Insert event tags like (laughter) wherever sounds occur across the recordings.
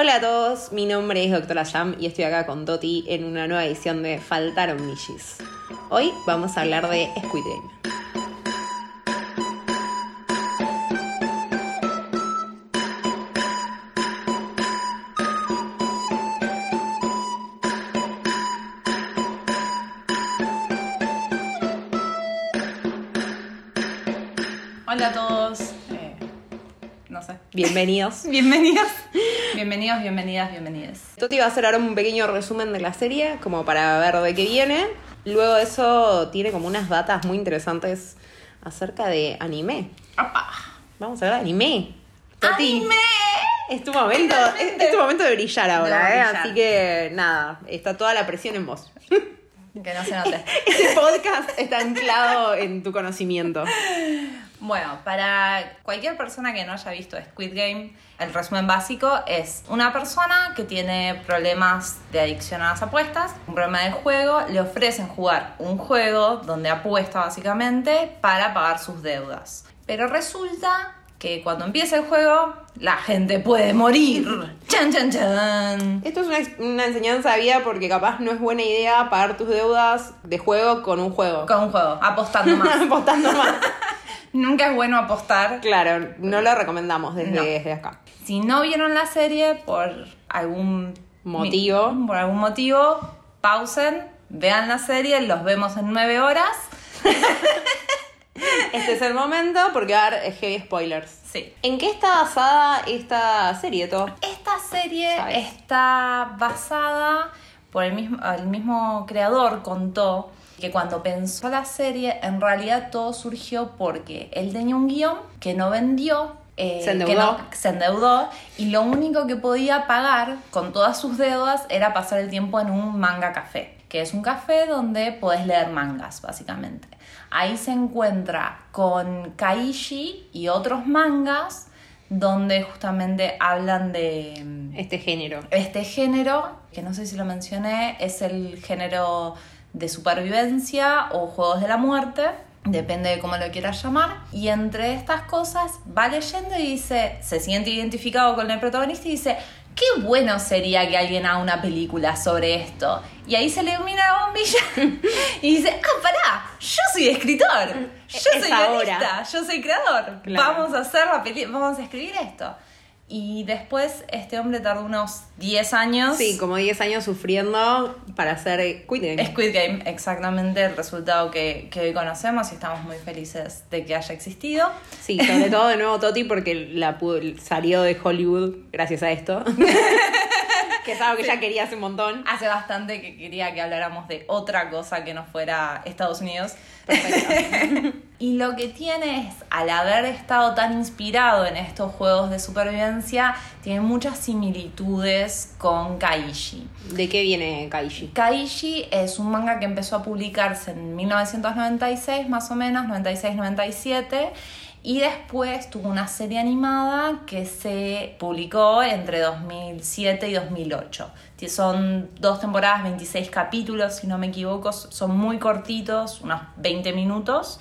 Hola a todos, mi nombre es Doctora Jam y estoy acá con Toti en una nueva edición de Faltaron Millis. Hoy vamos a hablar de Squid Game. Bienvenidos. (laughs) Bienvenidos. Bienvenidos, bienvenidas, bienvenidas. Toti va a hacer ahora un pequeño resumen de la serie, como para ver de qué viene. Luego de eso tiene como unas datas muy interesantes acerca de anime. ¡Apa! Vamos a de anime. Toti, ¡Anime! es tu momento, es, es tu momento de brillar ahora, De ¿eh? brillar. Así que nada, está toda la presión en vos. Que no se note. (laughs) Este podcast está anclado en tu conocimiento. Bueno, para cualquier persona que no haya visto Squid Game, el resumen básico es una persona que tiene problemas de adicción a las apuestas, un problema de juego, le ofrecen jugar un juego donde apuesta básicamente para pagar sus deudas. Pero resulta que cuando empieza el juego, la gente puede morir. (laughs) ¡Chan, chan, chan! Esto es una, una enseñanza de vida porque capaz no es buena idea pagar tus deudas de juego con un juego. Con un juego, apostando más. (laughs) Apostando más. (laughs) Nunca es bueno apostar. Claro, no lo recomendamos desde, No. desde acá. Si no vieron la serie por algún Motivo. por algún motivo, pausen, vean la serie, los vemos en nueve horas. (laughs) Este es el momento porque va a haber heavy spoilers. Sí. ¿En qué está basada esta serie, To? Esta serie ¿Sabes? está basada por el mismo, el mismo creador, contó que cuando pensó la serie, en realidad todo surgió porque él tenía un guion que no vendió. eh, Se que endeudó. no- se endeudó y lo único que podía pagar con todas sus deudas era pasar el tiempo en un manga café, que es un café donde podés leer mangas, básicamente. Ahí se encuentra con Kaishi y otros mangas donde justamente hablan de mm, Este género. este género, que no sé si lo mencioné, es el género de supervivencia o juegos de la muerte, depende de cómo lo quieras llamar. Y entre estas cosas va leyendo y dice, se siente identificado con el protagonista y dice, qué bueno sería que alguien haga una película sobre esto. Y ahí se le ilumina la bombilla (laughs) y dice, ah, pará, yo soy escritor, yo soy guionista, yo soy creador, Claro. vamos a hacer la vamos a escribir esto. Y después este hombre tardó unos 10 años. Sí, como 10 años sufriendo para hacer Squid Game. Squid Game, exactamente el resultado que, que hoy conocemos y estamos muy felices de que haya existido. Sí, sobre (laughs) todo de nuevo Toti porque la salió de Hollywood gracias a esto. (laughs) que es algo que ya quería hace un montón. Hace bastante que quería que habláramos de otra cosa que no fuera Estados Unidos. Perfecto. (laughs) Y lo que tiene es, al haber estado tan inspirado en estos juegos de supervivencia, tiene muchas similitudes con Kaishi. ¿De qué viene Kaishi? Kaishi es un manga que empezó a publicarse en 1996 más o menos, 96-97 y después tuvo una serie animada que se publicó entre 2007 y 2008. Ti- Son dos temporadas, 26 capítulos si no me equivoco, son muy cortitos, unos 20 minutos.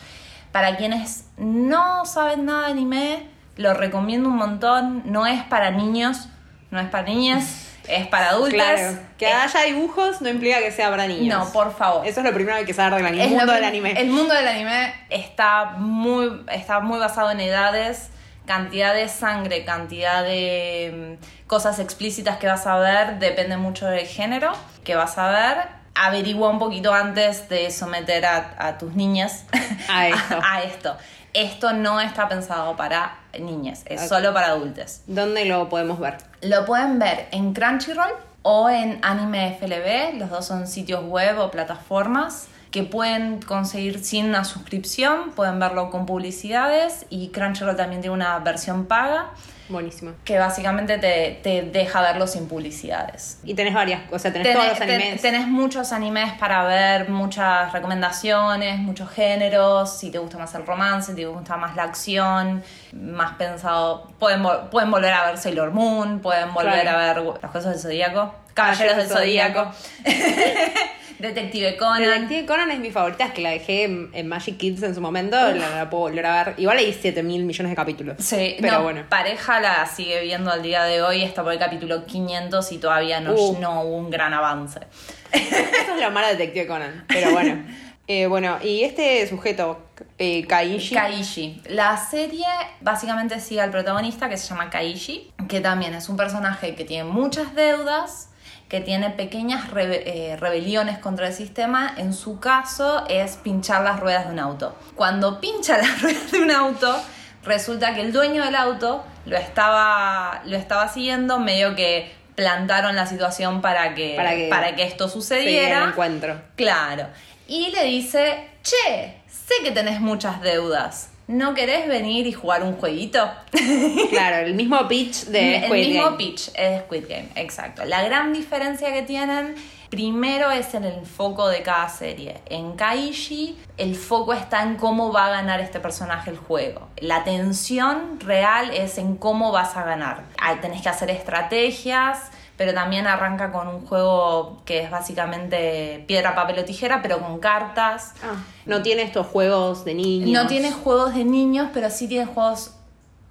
Para quienes no saben nada de anime, lo recomiendo un montón, no es para niños, no es para niñas. Es para adultos. Claro, que Es- haya dibujos no implica que sea para niños. no, por favor. Eso es lo primero que hay que saber del anime. El mundo del anime. El mundo del anime está muy, está muy basado en edades, cantidad de sangre, cantidad de mm, cosas explícitas que vas a ver, depende mucho del género que vas a ver. Averigua un poquito antes de someter a, a tus niñas A (laughs) esto. a esto. Esto no está pensado para niñas, es solo para adultos. ¿Dónde lo podemos ver? Lo pueden ver en Crunchyroll o en Anime FLB, los dos son sitios web o plataformas que pueden conseguir sin una suscripción, pueden verlo con publicidades y Crunchyroll también tiene una versión paga Buenísimo. que básicamente te, te deja verlo sin publicidades. Y tenés varias, o sea, tenés, todos los animes. tenés muchos animes para ver, muchas recomendaciones, muchos géneros. Si te gusta más el romance, si te gusta más la acción, más pensado. Pueden, pueden volver a ver Sailor Moon, pueden volver Claro. a ver Las Cosas del Zodíaco, Caballeros del Zodíaco. (laughs) Detective Conan. Detective Conan es mi favorita, es que la dejé en, en Magic Kids en su momento, la, la puedo volver a ver. Igual hay 7 mil millones de capítulos. Sí, pero no, bueno. pareja la sigue viendo al día de hoy, está por el capítulo 500 y todavía no, Uh. no hubo un gran avance. (laughs) Eso es lo malo de Detective Conan, pero bueno. (laughs) Eh, bueno, y este sujeto, eh, Kaishi. Kaishi. La serie básicamente sigue al protagonista que se llama Kaishi, que también es un personaje que tiene muchas deudas, que tiene pequeñas rebe- eh, rebeliones contra el sistema. En su caso es pinchar las ruedas de un auto. Cuando pincha (laughs) las ruedas de un auto, resulta que el dueño del auto lo estaba, lo estaba siguiendo, medio que plantaron la situación para que, Para que para que esto Sí, el sucediera. encuentro. Claro. Y le dice, che, sé que tenés muchas deudas. ¿No querés venir y jugar un jueguito? (laughs) Claro, el mismo pitch de el Squid mismo Game. pitch es Squid Game, exacto. La gran diferencia que tienen, primero es en el foco de cada serie. En Kaishi, el foco está en cómo va a ganar este personaje el juego. La tensión real es en cómo vas a ganar. Ah, Tenés que hacer estrategias, pero también arranca con un juego que es básicamente piedra, papel o tijera, pero con cartas. Ah, no tiene estos juegos de niños. No tiene juegos de niños, pero sí tiene juegos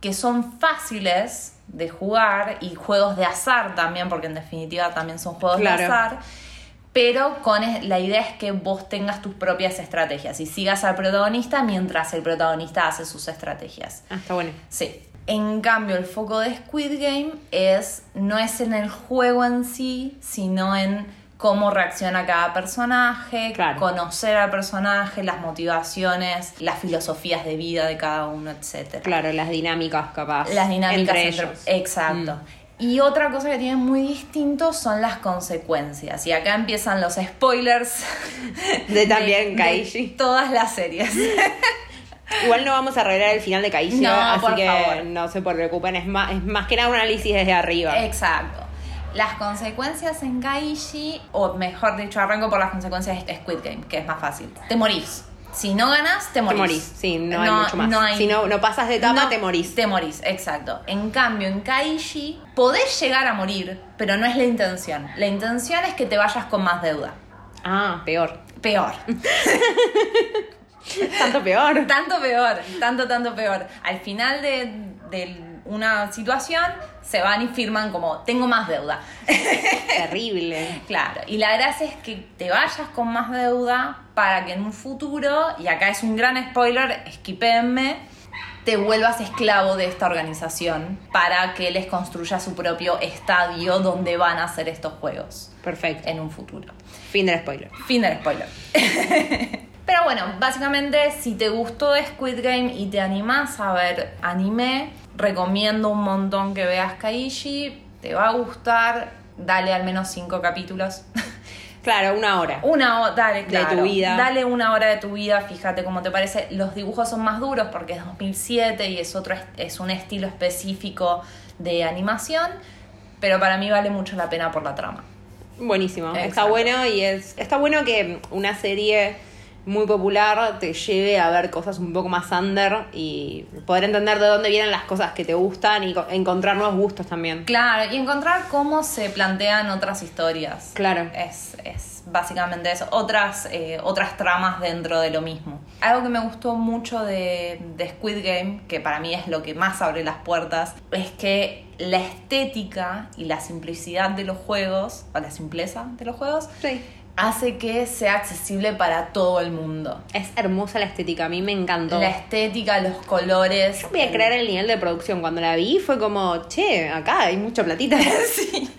que son fáciles de jugar y juegos de azar también, porque en definitiva también son juegos Claro. de azar. Pero con la idea es que vos tengas tus propias estrategias y sigas al protagonista mientras el protagonista hace sus estrategias. Ah, está bueno. Sí. En cambio, el foco de Squid Game es no es en el juego en sí, sino en cómo reacciona cada personaje, Claro. conocer al personaje, las motivaciones, las filosofías de vida de cada uno, etc. Claro, las dinámicas capaz. Las dinámicas entre, entre- ellos. Exacto. Mm. Y otra cosa que tiene muy distinto son las consecuencias. Y acá empiezan los spoilers De también (laughs) de todas las series. (laughs) Igual no vamos a revelar el final de Kaishi, No, así por que favor. no se preocupen, es más, es más que nada un análisis desde arriba. Exacto. Las consecuencias en Kaishi, o mejor dicho, arranco por las consecuencias de Squid Game, que es más fácil. Te morís. Si no ganas, te te morís. morís, sí, no, hay mucho más. no hay- Si no, no pasas de etapa, No, te morís. Te morís, exacto. En cambio, en Kaishi, podés llegar a morir, pero no es la intención. La intención es que te vayas con más deuda. Ah, peor. Peor. (laughs) (laughs) Tanto peor. tanto peor, tanto, tanto peor. Al final de, de una situación, se van y firman como, tengo más deuda. (laughs) Terrible. Claro, y la gracia es que te vayas con más deuda para que en un futuro, y acá es un gran spoiler, esquipéenme, te vuelvas esclavo de esta organización para que les construya su propio estadio donde van a hacer estos juegos Perfecto. en un futuro. Fin del spoiler. Fin del spoiler. (laughs) Pero bueno, básicamente si te gustó Squid Game y te animás a ver anime, recomiendo un montón que veas Kaishi, te va a gustar, dale al menos cinco capítulos. (laughs) Claro, una hora. Una hora, dale, De claro. tu vida. Dale una hora de tu vida, fíjate cómo te parece. Los dibujos son más duros porque es 2007 y es otro es un estilo específico de animación, pero para mí vale mucho la pena por la trama. Buenísimo. Está bueno y es. Está bueno que una serie muy popular te lleve a ver cosas un poco más under y poder entender de dónde vienen las cosas que te gustan y co- encontrar nuevos gustos también. Claro, y encontrar cómo se plantean otras historias. Claro. Es, es básicamente eso, otras, eh, otras tramas dentro de lo mismo. Algo que me gustó mucho de, de Squid Game, que para mí es lo que más abre las puertas, es que la estética y la simplicidad de los juegos, o la simpleza de los juegos, Sí. Hace que sea accesible para todo el mundo. Es hermosa la estética, a mí me encantó. La estética, los colores. No voy a creer el nivel de producción. Cuando la vi fue como, che, acá hay mucha platita. (laughs) Sí.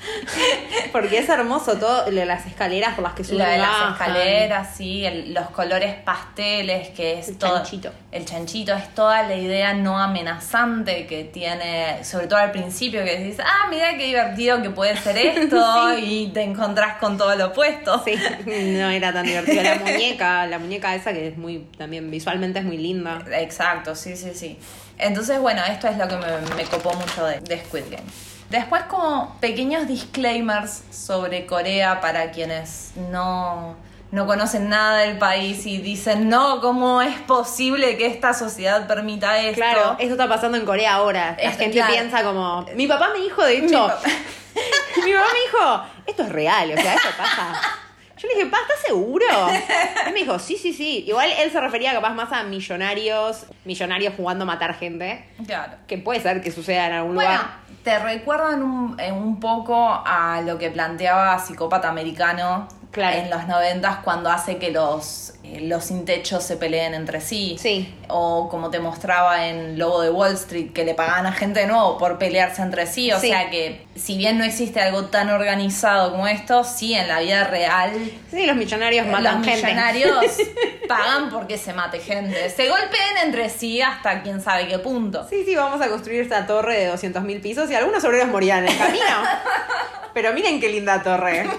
(laughs) Porque es hermoso todo, las escaleras por las que suben Lo de las escaleras, sí, el- los colores pasteles, que es El todo. chanchito. El chanchito es toda la idea no amenazante que tiene, sobre todo al principio, que dices, ah, mira qué divertido que puede ser (laughs) esto, y te encontrás con todo lo opuesto. Sí, no era tan divertido. La muñeca, la muñeca esa que es muy, también visualmente es muy linda. Exacto, sí, sí, sí. Entonces, bueno, esto es lo que me, me copó mucho de, de Squid Game. Después, como pequeños disclaimers sobre Corea para quienes no, no conocen nada del país y dicen, no, ¿cómo es posible que esta sociedad permita esto? Claro, esto está pasando en Corea ahora. La Esto, gente claro. piensa como. Mi papá me dijo, de hecho. papá- (laughs) Mi, papá me dijo, esto es real, o sea, esto pasa. (laughs) Yo le dije, pa, ¿estás seguro? Él me dijo, sí, sí, sí. Igual él se refería capaz más a millonarios, millonarios jugando a matar gente. Claro. Que puede ser que suceda en algún Bueno, lugar. te recuerdan un, un poco a lo que planteaba Psicópata Americano Claro. en los noventas cuando hace que los, eh, los sin techo se peleen entre sí. Sí. O como te mostraba en Lobo de Wall Street, que le pagaban a gente de nuevo por pelearse entre sí. O Sí. sea que, si bien no existe algo tan organizado como esto, sí, en la vida real Sí, los millonarios los matan gente. millonarios (laughs) pagan porque se mate gente. Se golpeen entre sí hasta quién sabe qué punto. Sí, sí, vamos a construir esta torre de 200.000 pisos y algunos obreros morían en el camino. (laughs) Pero miren qué linda torre.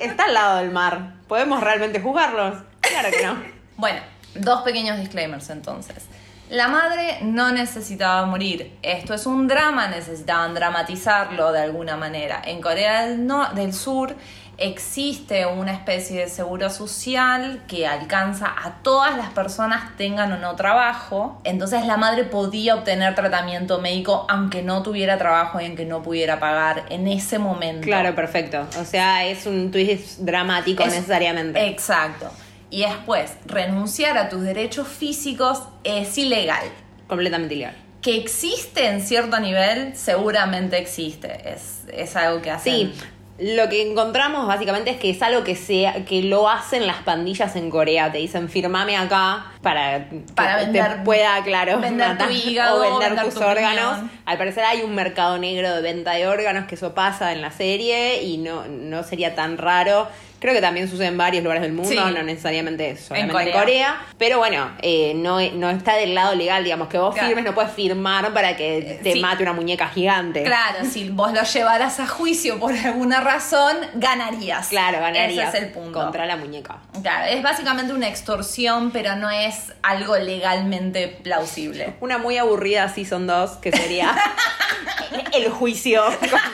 Está al lado del mar. ¿Podemos realmente juzgarlos? Claro que no. (laughs) Bueno, dos pequeños disclaimers entonces. La madre no necesitaba morir. Esto es un drama, necesitaban dramatizarlo de alguna manera. En Corea del, del Sur existe una especie de seguro social que alcanza a todas las personas tengan o no trabajo. Entonces la madre podía obtener tratamiento médico aunque no tuviera trabajo y aunque no pudiera pagar en ese momento. Claro, perfecto. O sea, es un twist dramático Es- necesariamente. Exacto. Y después, renunciar a tus derechos físicos es ilegal. Completamente ilegal. Que existe en cierto nivel, seguramente existe. Es, es algo que hacen. Sí, lo que encontramos básicamente es que es algo que sea, que lo hacen las pandillas en Corea. Te dicen, firmame acá para, que Para te vender- pueda, claro, vender tu hígado, o vender, vender tus tu órganos. Al parecer hay un mercado negro de venta de órganos que eso pasa en la serie y no, no sería tan raro. Creo que también sucede en varios lugares del mundo, Sí. no necesariamente solamente en Corea. Corea. Pero bueno, eh, no, no está del lado legal, digamos, que vos Claro. firmes, no puedes firmar para que te sí. mate una muñeca gigante. Claro, si vos lo llevaras a juicio por alguna razón, ganarías. Claro, ganarías Ese es el punto. contra la muñeca. Claro, es básicamente una extorsión, pero no es algo legalmente plausible. Una muy aburrida Season 2, que sería (laughs) el juicio. (laughs)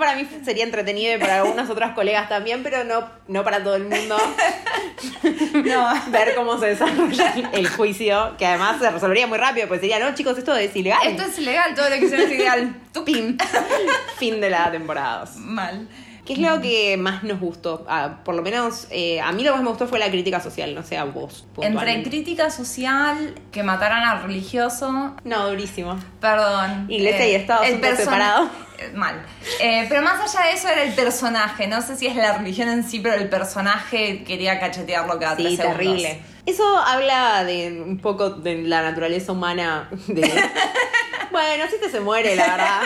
Para mí sería entretenido y para algunas otras colegas también, pero no, no para todo el mundo. (laughs) No. Ver cómo se desarrolla el juicio, que además se resolvería muy rápido, pues sería, no, chicos, esto es ilegal. Esto es ilegal, todo lo que sea es ilegal. Tú Pim. fin de la temporada. Mal. ¿Qué es lo que más nos gustó? Ah, por lo menos eh, a mí lo que más me gustó fue la crítica social, no sé a vos. Entre crítica social, que mataran al religioso, No, durísimo. perdón. Iglesia y Estado el son eh, Mal. Eh, pero más allá de eso era el personaje. No sé si es la religión en sí, pero el personaje quería cachetearlo cada Sí, tres segundos. terrible. Eso habla de un poco de la naturaleza humana. De... (laughs) bueno, si te se muere, la verdad.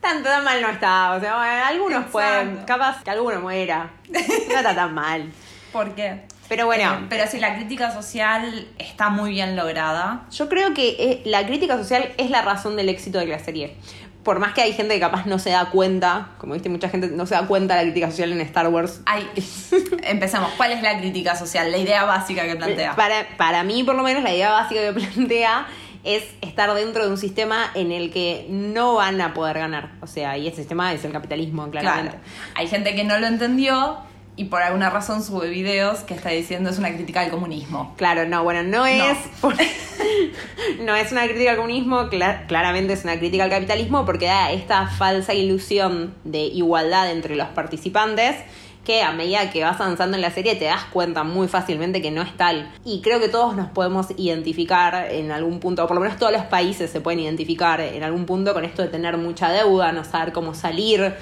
Tanto tan mal no está. O sea, bueno, algunos Exacto. pueden. Capaz que alguno muera. No está tan mal. (laughs) ¿Por qué? Pero bueno. Eh, pero sí, la crítica social está muy bien lograda. Yo creo que eh, la crítica social es la razón del éxito de la serie. Por más que hay gente que capaz no se da cuenta, como viste, mucha gente no se da cuenta de la crítica social en Star Wars. Ay, (laughs) empecemos. ¿Cuál es la crítica social? La idea básica que plantea. Para, para mí, por lo menos, la idea básica que plantea es estar dentro de un sistema en el que no van a poder ganar. O sea, y ese sistema es el capitalismo, claramente. Claro. Hay gente que no lo entendió y por alguna razón sube videos que está diciendo es una crítica al comunismo. Claro, no, bueno, no es. (laughs) no es una crítica al comunismo, cla- claramente es una crítica al capitalismo porque da esta falsa ilusión de igualdad entre los participantes que a medida que vas avanzando en la serie te das cuenta muy fácilmente que no es tal. Y creo que todos nos podemos identificar en algún punto, o por lo menos todos los países se pueden identificar en algún punto con esto de tener mucha deuda, no saber cómo salir,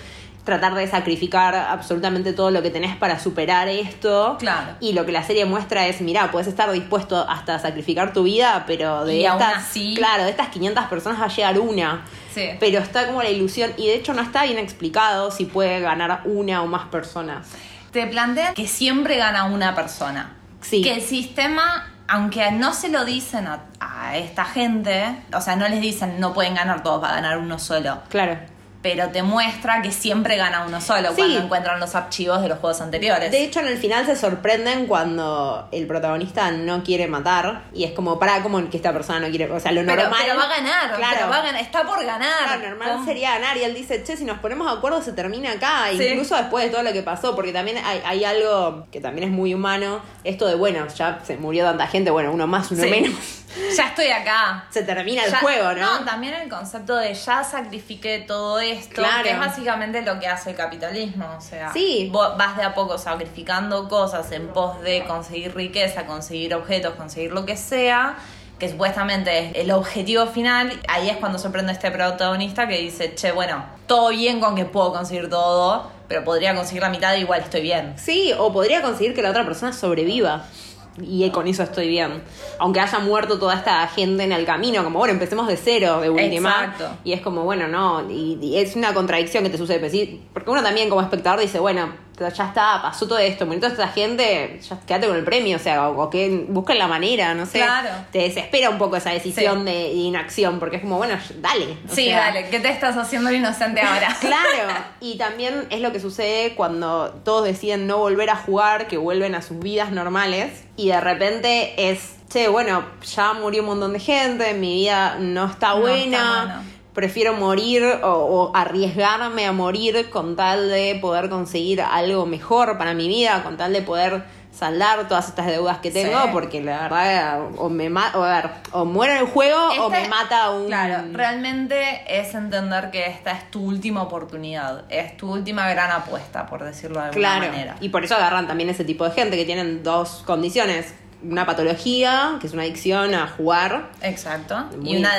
tratar de sacrificar absolutamente todo lo que tenés para superar esto. Claro. Y lo que la serie muestra es, mira, puedes estar dispuesto hasta a sacrificar tu vida, pero de Y aún estas, así- claro, de estas 500 personas va a llegar una. Sí. Pero está como la ilusión y de hecho no está bien explicado si puede ganar una o más personas. Te plantea que siempre gana una persona. Sí. Que el sistema, aunque no se lo dicen a, a esta gente, o sea, no les dicen no pueden ganar todos, va a ganar uno solo. Claro. Pero te muestra que siempre gana uno solo Sí. cuando encuentran los archivos de los juegos anteriores. De hecho, en el final se sorprenden cuando el protagonista no quiere matar y es como, para, como que esta persona no quiere, o sea, lo pero, normal. pero va a ganar, Claro. pero va a ganar, está por ganar. Lo normal ¿Cómo? sería ganar y él dice, che, si nos ponemos de acuerdo se termina acá, Sí. incluso después de todo lo que pasó, porque también hay, hay algo que también es muy humano, esto de, bueno, ya se murió tanta gente, bueno, uno más, uno Sí. menos. Ya estoy acá. Se termina el Ya- juego, ¿no? también el concepto de ya sacrifiqué todo esto, Claro. que es básicamente lo que hace el capitalismo. O sea, Sí. vos vas de a poco sacrificando cosas en pos de conseguir riqueza, conseguir objetos, conseguir lo que sea, que supuestamente es el objetivo final. Ahí es cuando sorprende este protagonista que dice, che, bueno, todo bien con que puedo conseguir todo, pero podría conseguir la mitad y igual estoy bien. Sí, o podría conseguir que la otra persona sobreviva. Y con eso estoy bien. Aunque haya muerto toda esta gente en el camino, como bueno, empecemos de cero, de última. Exacto. Y es como, bueno, no. Y, y es una contradicción que te sucede. pues Porque uno también, como espectador, dice, bueno, ya está, pasó todo esto, murió toda esta gente, ya quédate con el premio, o sea, o, o que busquen la manera, no sé. Claro. Te desespera un poco esa decisión Sí. de inacción, porque es como, bueno, dale. Sí, sea, dale, ¿qué te estás haciendo el inocente ahora? (laughs) Claro, y también es lo que sucede cuando todos deciden no volver a jugar, que vuelven a sus vidas normales y de repente es, che, bueno, ya murió un montón de gente, mi vida no está No buena, está buena. Prefiero morir o, o arriesgarme a morir con tal de poder conseguir algo mejor para mi vida, con tal de poder saldar todas estas deudas que tengo, Sí. porque la verdad, o me o, a ver, o muero en el juego o me mata un... Claro, realmente es entender que esta es tu última oportunidad, es tu última gran apuesta, por decirlo de alguna Claro, manera. y por eso agarran también ese tipo de gente que tienen dos condiciones. Una patología, que es una adicción a jugar. Exacto. Y una,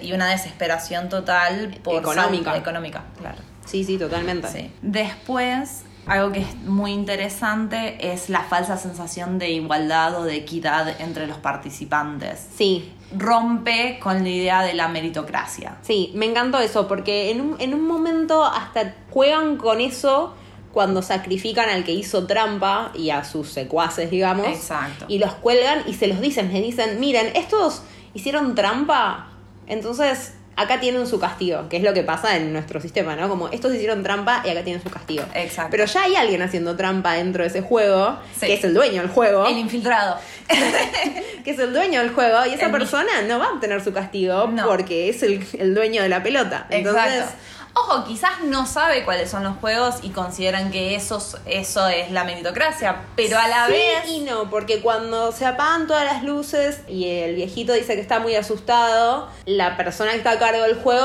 y desesperación total por Económica. económica, claro. Sí, sí, totalmente. Sí. Después, algo que es muy interesante es la falsa sensación de igualdad o de equidad entre los participantes. Sí, Rompe con la idea de la meritocracia. sí, me encantó eso, porque en un, en un momento hasta juegan con eso cuando sacrifican al que hizo trampa y a sus secuaces, digamos. Exacto. Y los cuelgan y se los dicen, les dicen, miren, estos hicieron trampa, entonces acá tienen su castigo, que es lo que pasa en nuestro sistema, ¿no? Como estos hicieron trampa y acá tienen su castigo. Exacto. Pero ya hay alguien haciendo trampa dentro de ese juego, Sí. que es el dueño del juego, El infiltrado. (laughs) que es el dueño del juego, y esa El persona no va a obtener su castigo No. porque es el, el dueño de la pelota. Entonces, Exacto. Ojo, quizás no sabe cuáles son los juegos y consideran que eso es la meritocracia, pero a la sí vez... y no, porque cuando se apagan todas las luces y el viejito dice que está muy asustado, la persona que está a cargo del juego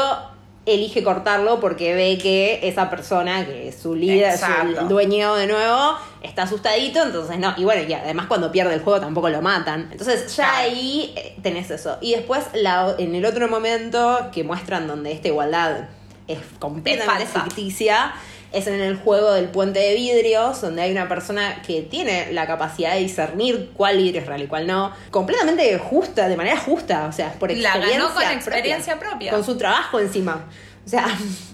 elige cortarlo porque ve que esa persona, que es su líder, su Exacto. dueño de nuevo, está asustadito, entonces no. Y bueno, y además cuando pierde el juego tampoco lo matan. Entonces ya Claro. ahí eh, tenés eso. Y después la, en el otro momento que muestran donde esta igualdad es completamente Es ficticia, es en el juego del puente de vidrios, donde hay una persona que tiene la capacidad de discernir cuál vidrio es real y cuál no, completamente justa, de manera justa, o sea, por La ganó experiencia con experiencia propia. Con su trabajo encima. O sea,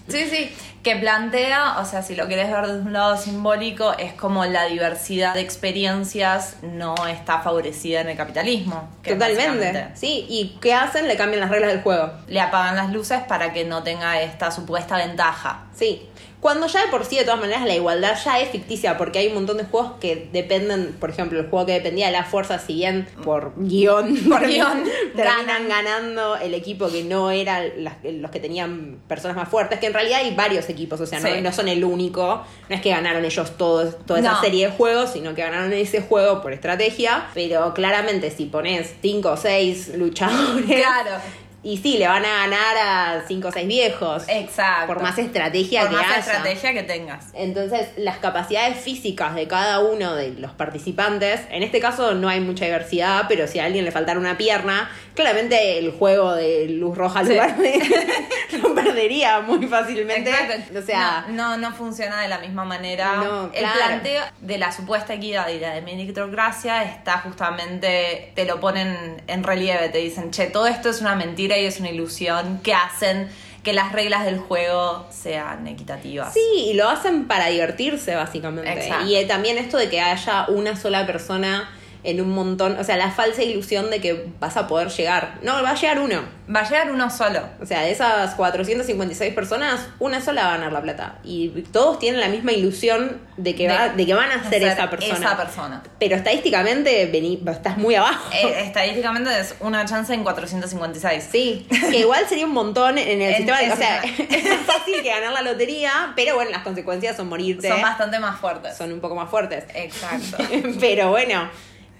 Sí, sí, que plantea, o sea, si lo querés ver de un lado simbólico, es como la diversidad de experiencias no está favorecida en el capitalismo. que totalmente. Sí, ¿y qué hacen? Le cambian las reglas del juego. Le apagan las luces para que no tenga esta supuesta ventaja. Sí. Cuando ya de por sí, de todas maneras, la igualdad ya es ficticia, porque hay un montón de juegos que dependen, por ejemplo, el juego que dependía de la fuerza, si bien por guion, Por guion, (laughs) terminan ganan. ganando el equipo que no era las- los que tenían personas más fuertes, que en realidad hay varios equipos, o sea, no, son el único, no es que ganaron ellos todos, toda esa No. serie de juegos, sino que ganaron ese juego por estrategia, pero claramente si pones 5 o 6 luchadores, Claro. Y sí, le van a ganar a 5 o 6 viejos. Exacto. Por más estrategia Por que más haya. estrategia que tengas. Entonces, las capacidades físicas de cada uno de los participantes, en este caso no hay mucha diversidad, pero si a alguien le faltara una pierna, claramente el juego de luz roja Sí. lugar (laughs) de lo perdería muy fácilmente. Exacto. O sea, no, no, no funciona de la misma manera. No, El claro. planteo de la supuesta equidad y la de meritocracia está justamente, te lo ponen en relieve, te dicen, che, todo esto es una mentira y es una ilusión que hacen que las reglas del juego sean equitativas. Sí, y lo hacen para divertirse, básicamente. Exacto. Y eh, también esto de que haya una sola persona en un montón, o sea, la falsa ilusión de que vas a poder llegar. No, va a llegar uno. Va a llegar uno solo. O sea, de esas 456 personas, una sola va a ganar la plata. Y todos tienen la misma ilusión de que, va- de que van a ser esa persona. Esa persona. Pero estadísticamente vení- estás muy abajo. Eh, estadísticamente es una chance en 456. Sí, que igual sería un montón en el sistema. de- o sea, (laughs) es más fácil que ganar la lotería, pero bueno, las consecuencias son morirte. Son bastante más fuertes. son un poco más fuertes. Exacto. (laughs) Pero bueno,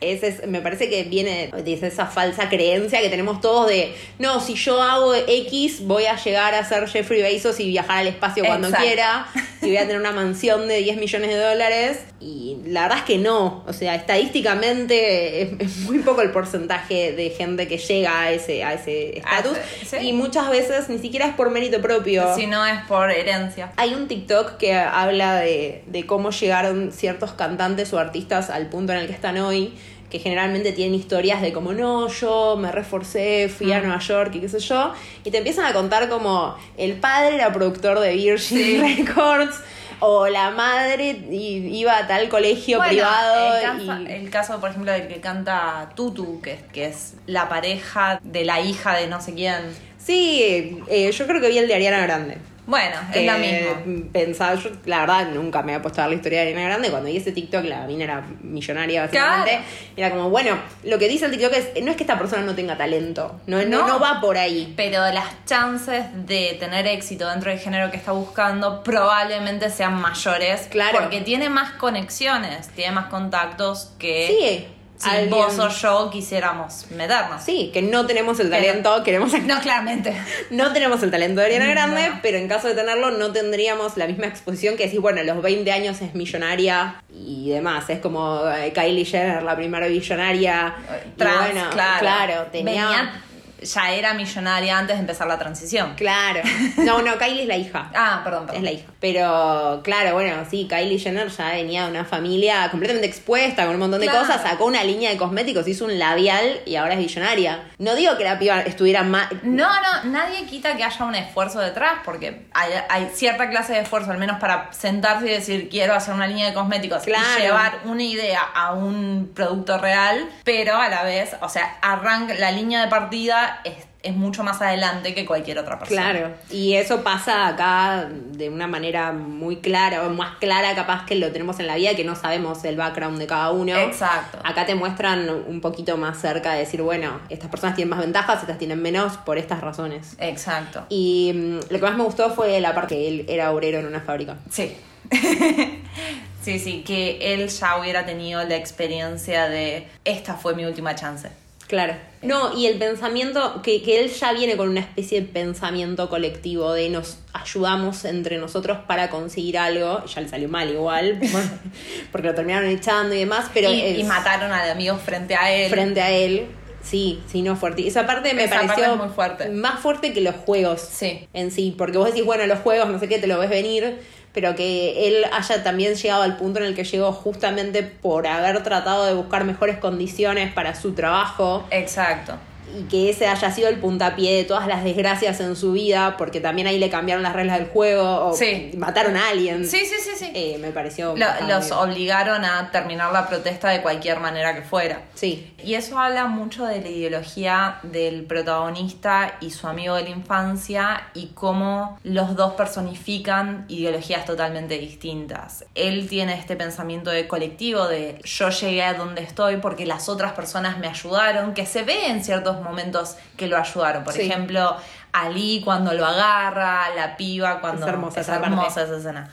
ese es, me parece que viene de esa falsa creencia que tenemos todos de, no, si yo hago X, voy a llegar a ser Jeffrey Bezos y viajar al espacio cuando Exacto. quiera, y voy a tener una mansión de 10 millones de dólares. Y la verdad es que no. O sea, estadísticamente es, es muy poco el porcentaje de gente que llega a ese a ese estatus. sí. Y muchas veces ni siquiera es por mérito propio. Si no es por herencia. Hay un TikTok que habla de, de cómo llegaron ciertos cantantes o artistas al punto en el que están hoy, que generalmente tienen historias de como, no, yo me reforcé, fui a Nueva York y qué sé yo, y te empiezan a contar como el padre era productor de Virgin Sí. Records, o la madre iba a tal colegio Bueno, privado. el, caso, y- el caso, por ejemplo, del que canta Tutu, que, que es la pareja de la hija de no sé quién. Sí, eh, yo creo que vi el de Ariana Grande. Bueno, es lo mismo. Pensaba, yo la verdad nunca me había puesto a ver la historia de Ariana Grande. Cuando vi ese TikTok, la mina era millonaria básicamente. Claro. Era como, bueno, lo que dice el TikTok es, no es que esta persona no tenga talento, no, no, No. no va por ahí. Pero las chances de tener éxito dentro del género que está buscando probablemente sean mayores. Claro. Porque tiene más conexiones, tiene más contactos que Sí, si alguien- vos o yo quisiéramos meternos. Sí, que no tenemos el Pero- talento, queremos No, claramente. (laughs) No tenemos el talento de Ariana No. Grande, pero en caso de tenerlo no tendríamos la misma exposición que decir, bueno, a los 20 años es millonaria y demás. Es como eh, Kylie Jenner, la primera billonaria. Y Trans, bueno, claro. tenía... Venía- ya era millonaria antes de empezar la transición. Claro. No, no, Kylie es la hija. (laughs) Ah, perdón, perdón. Es la hija. Pero, claro, bueno, sí, Kylie Jenner ya venía de una familia completamente expuesta con un montón de Claro. cosas. Sacó una línea de cosméticos, hizo un labial y ahora es billonaria. No digo que la piba estuviera mal. No, no, nadie quita que haya un esfuerzo detrás, porque hay, hay cierta clase de esfuerzo, al menos para sentarse y decir quiero hacer una línea de cosméticos Claro. y llevar una idea a un producto real, pero a la vez, o sea, arranca la línea de partida es, es mucho más adelante que cualquier otra persona. Claro, y eso pasa acá de una manera muy clara, o más clara capaz que lo tenemos en la vida, que no sabemos el background de cada uno. Exacto. Acá te muestran un poquito más cerca de decir, bueno, estas personas tienen más ventajas, estas tienen menos por estas razones. Exacto. Y mm, lo que más me gustó fue la parte que él era obrero en una fábrica. Sí. (laughs) sí, sí, que él ya hubiera tenido la experiencia de esta fue mi última chance. Claro. No, y el pensamiento, que, que él ya viene con una especie de pensamiento colectivo de nos ayudamos entre nosotros para conseguir algo. Ya le salió mal igual, (laughs) porque lo terminaron echando y demás, pero y, es- y mataron al amigo frente a él. frente a él. Sí, sí, no fuerte. Esa parte me Esa parte pareció es muy fuerte. más fuerte que los juegos Sí. en sí, porque vos decís, bueno, los juegos, no sé qué, te lo ves venir, pero que él haya también llegado al punto en el que llegó justamente por haber tratado de buscar mejores condiciones para su trabajo Exacto. Y que ese haya sido el puntapié de todas las desgracias en su vida, porque también ahí le cambiaron las reglas del juego o Sí. mataron a alguien. Sí, sí, sí, sí. Eh, me pareció... Lo- los obligaron a terminar la protesta de cualquier manera que fuera. Sí, Y eso habla mucho de la ideología del protagonista y su amigo de la infancia y cómo los dos personifican ideologías totalmente distintas. Él tiene este pensamiento de colectivo de yo llegué a donde estoy porque las otras personas me ayudaron, que se ve en ciertos momentos que lo ayudaron. Por Sí. ejemplo, Ali cuando lo agarra, la piba cuando... Es hermosa es esa parte. hermosa esa escena.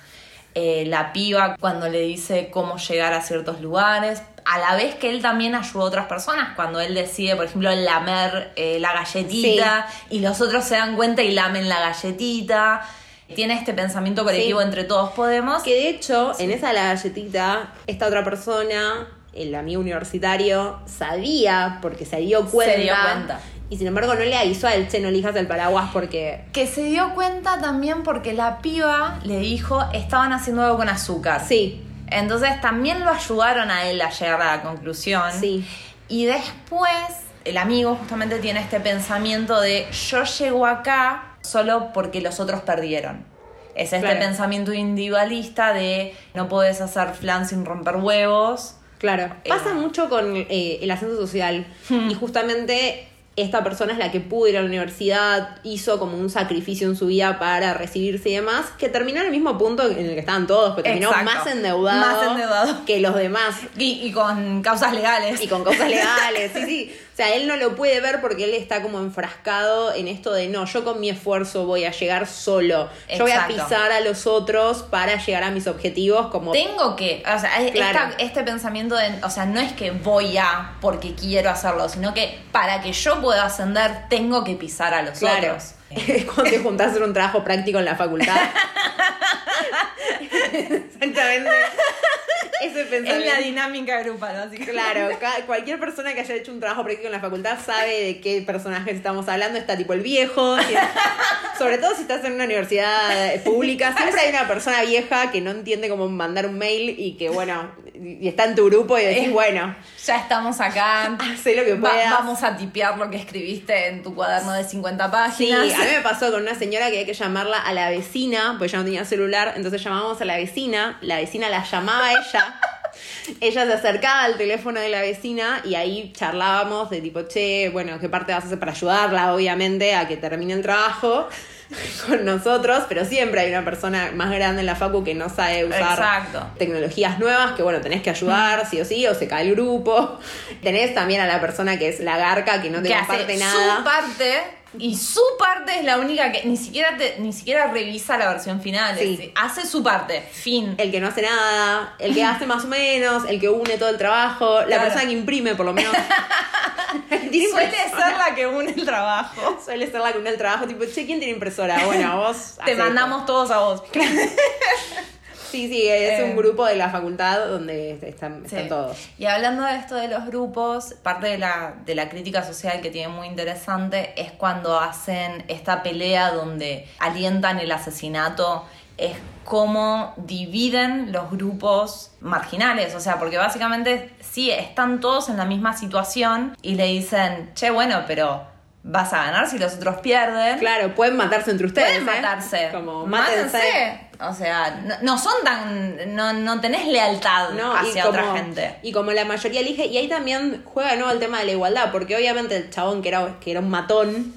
Eh, la piba cuando le dice cómo llegar a ciertos lugares, a la vez que él también ayuda a otras personas, cuando él decide, por ejemplo, lamer eh, la galletita y los otros se dan cuenta y lamen la galletita. Tiene este pensamiento colectivo Sí. entre todos podemos. Que de hecho, en esa la galletita, esta otra persona, el amigo universitario, sabía porque se dio cuenta. Se dio cuenta. Y sin embargo no le avisó a él, che, no elijas el paraguas porque... Que se dio cuenta también porque la piba le dijo estaban haciendo algo con azúcar. Sí, Entonces también lo ayudaron a él a llegar a la conclusión. sí. Y después, el amigo justamente tiene este pensamiento de yo llego acá solo porque los otros perdieron. Es este Claro. pensamiento individualista de no puedes hacer flan sin romper huevos. Claro. Eh. Pasa mucho con eh, el ascenso social. Hmm. Y justamente esta persona es la que pudo ir a la universidad, hizo como un sacrificio en su vida para recibirse y demás, que terminó en el mismo punto en el que estaban todos, pero terminó Exacto. más endeudado, Más endeudado. que los demás. Y, y con causas legales. Y con cosas legales, sí, sí. (laughs) sea, él no lo puede ver porque él está como enfrascado en esto de no, yo con mi esfuerzo voy a llegar solo. Yo voy a pisar a los otros para llegar a mis objetivos como Tengo que, o sea, es- Claro. esta- este pensamiento de, o sea, no es que voy a porque quiero hacerlo, sino que para que yo pueda ascender tengo que pisar a los Claro. otros. Es (laughs) cuando te juntás hacer un trabajo práctico en la facultad. (laughs) Exactamente. Ese Es pensamiento. la dinámica grupal, así que Claro, cualquier persona que haya hecho un trabajo práctico en la facultad sabe de qué personajes estamos hablando. Está tipo el viejo. si- (laughs) sobre todo si estás en una universidad pública, siempre hay una persona vieja que no entiende cómo mandar un mail y que, bueno, y está en tu grupo y decís, Eh, bueno, Ya estamos acá. sé lo que Va- puedas. vamos a tipear lo que escribiste en tu cuaderno de 50 Sí, páginas. a mí me pasó con una señora que hay que llamarla a la vecina, porque ella no tenía celular, entonces llamábamos a la vecina, la vecina la llamaba a ella, (laughs) ella se acercaba al teléfono de la vecina y ahí charlábamos de tipo, che, bueno, ¿qué parte vas a hacer para ayudarla, obviamente, a que termine el trabajo? (laughs) con nosotros, pero siempre hay una persona más grande en la facu que no sabe usar Exacto. tecnologías nuevas que bueno, tenés que ayudar (laughs) sí o sí, o se cae el grupo. (laughs) Tenés también a la persona que es la garca que no te comparte nada. su parte y su parte es la única que ni siquiera te- ni siquiera revisa la versión final Sí. hace su parte fin el que no hace nada, el que hace más o menos, el que une todo el trabajo, la Claro. persona que imprime por lo menos. (laughs) Suele ser la que une el trabajo Suele ser la que une el trabajo, tipo, che, ¿quién tiene impresora? Bueno, vos. (laughs) te mandamos todos a vos. (laughs) Sí, sí, es Eh. un grupo de la facultad donde están, están Sí. todos. Y hablando de esto de los grupos, parte de la, de la crítica social que tiene muy interesante es cuando hacen esta pelea donde alientan el asesinato, es cómo dividen los grupos marginales, o sea, porque básicamente sí, están todos en la misma situación y le dicen, che, bueno, pero vas a ganar si los otros pierden. Claro, pueden matarse entre ustedes. Pueden ¿eh? matarse. Como, mátense. mátense. O sea, no, no son tan. No, no tenés lealtad No, hacia como, otra gente. Y como la mayoría elige, y ahí también juega de nuevo el tema de la igualdad, porque obviamente el chabón que era, que era un matón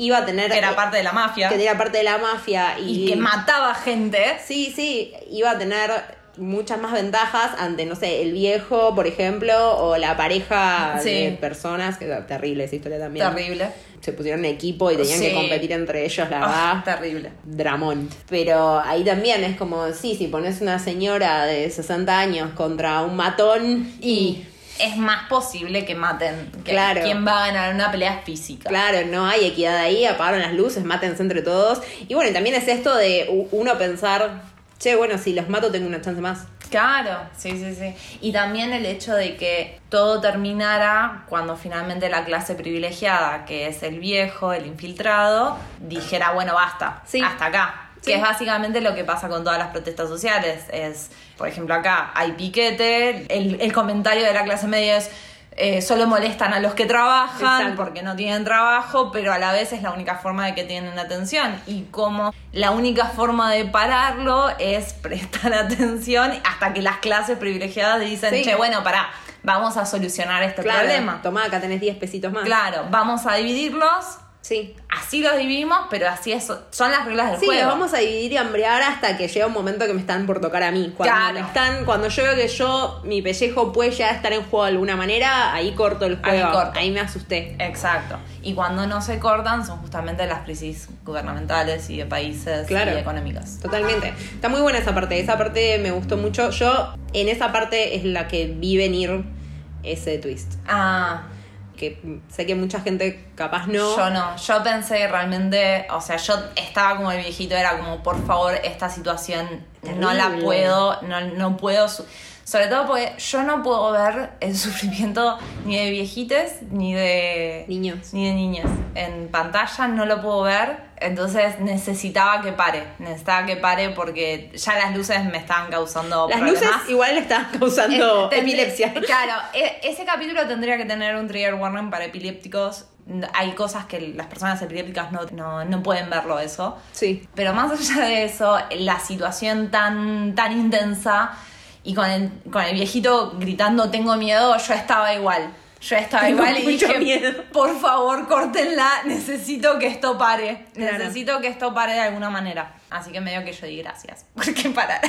iba a tener. Que era parte de la mafia. que era parte de la mafia y, y que mataba gente. Sí, sí, iba a tener muchas más ventajas ante, no sé, el viejo, por ejemplo, o la pareja Sí. de personas, que terrible esa historia también. Terrible. Se pusieron en equipo y tenían Sí. que competir entre ellos, la Ah, verdad. terrible. Dramón. Pero ahí también es como, sí, si pones una señora de 60 años contra un matón Y es más posible que maten. Que Claro. ¿Quién va a ganar una pelea física? Claro, no hay equidad ahí, apagaron las luces, mátense entre todos. Y bueno, también es esto de uno pensar, che, bueno, si los mato tengo una chance más. Claro, sí, sí, sí. Y también el hecho de que todo terminara cuando finalmente la clase privilegiada, que es el viejo, el infiltrado, dijera, bueno, basta, Sí. hasta acá. Sí. Que es básicamente lo que pasa con todas las protestas sociales. Es, por ejemplo, acá hay piquete, el, el comentario de la clase media es... eh, solo molestan a los que trabajan Exacto. porque no tienen trabajo, pero a la vez es la única forma de que tienen atención. Y como la única forma de pararlo es (laughs) prestar atención hasta que las clases privilegiadas dicen, Sí. che, bueno, pará, vamos a solucionar este Claro, problema. tomá, acá tenés 10 pesitos más. Claro, vamos a dividirlos, Sí. así los dividimos, pero así es, son las reglas del Sí, juego. los vamos a dividir y hambrear hasta que llega un momento que me están por tocar a mí. Cuando Claro. me están, cuando yo veo que yo, mi pellejo puede ya estar en juego de alguna manera, ahí corto el Ahí juego. corto. Ahí me asusté. Exacto. Y cuando no se cortan son justamente las crisis gubernamentales y de países Claro. y económicas. Totalmente. Está muy buena esa parte. Esa parte me gustó mucho. Yo, en esa parte es la que vi venir ese twist. Ah, Que sé que mucha gente capaz no. Yo no, yo pensé realmente, o sea, yo estaba como el viejito, era como, por favor, esta situación no la puedo, no, no puedo, su- sobre todo porque yo no puedo ver el (laughs) sufrimiento ni de viejites ni de Niños. ni de niñas. En pantalla no lo puedo ver, entonces necesitaba que pare, necesitaba que pare porque ya las luces me estaban causando Las problemas. luces igual le están causando (laughs) tendría- epilepsia. (laughs) Claro, e- ese capítulo tendría que tener un trigger warning para epilépticos. Hay cosas que las personas epilépticas no, no, no pueden verlo eso. Sí. Pero más allá de eso, la situación tan, tan intensa y con el, con el viejito gritando tengo miedo, yo estaba igual. Yo estaba Tengo igual y dije, miedo. por favor, córtenla, necesito que esto pare. Claro. Necesito que esto pare de alguna manera. Así que medio que yo di gracias. (laughs) Porque para.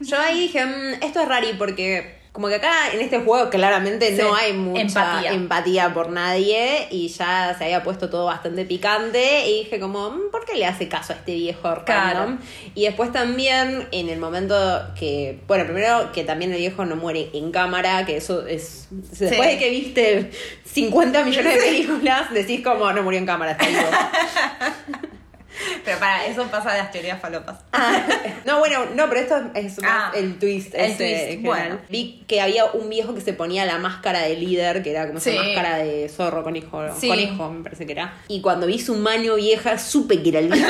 Yo ahí dije, "Mm, esto es rari porque como que acá en este juego claramente Sí, no hay mucha empatía. empatía. por nadie y ya se había puesto todo bastante picante y dije como, "Mm, ¿por qué le hace caso a este viejo Claro. random? Y después también en el momento que, bueno, primero que también el viejo no muere en cámara, que eso es, después Sí. de que viste 50 millones de películas, decís como, no murió en cámara, está vivo. (laughs) Pero para, eso pasa de las teorías falopas. Ah, no, bueno, no, pero esto es más Ah, el twist. el ese, twist, bueno. Vi que había un viejo que se ponía la máscara de líder, que era como esa Sí. máscara de zorro, conejo, Sí. conejo, me parece que era. Y cuando vi su mano vieja, supe que era el. (laughs)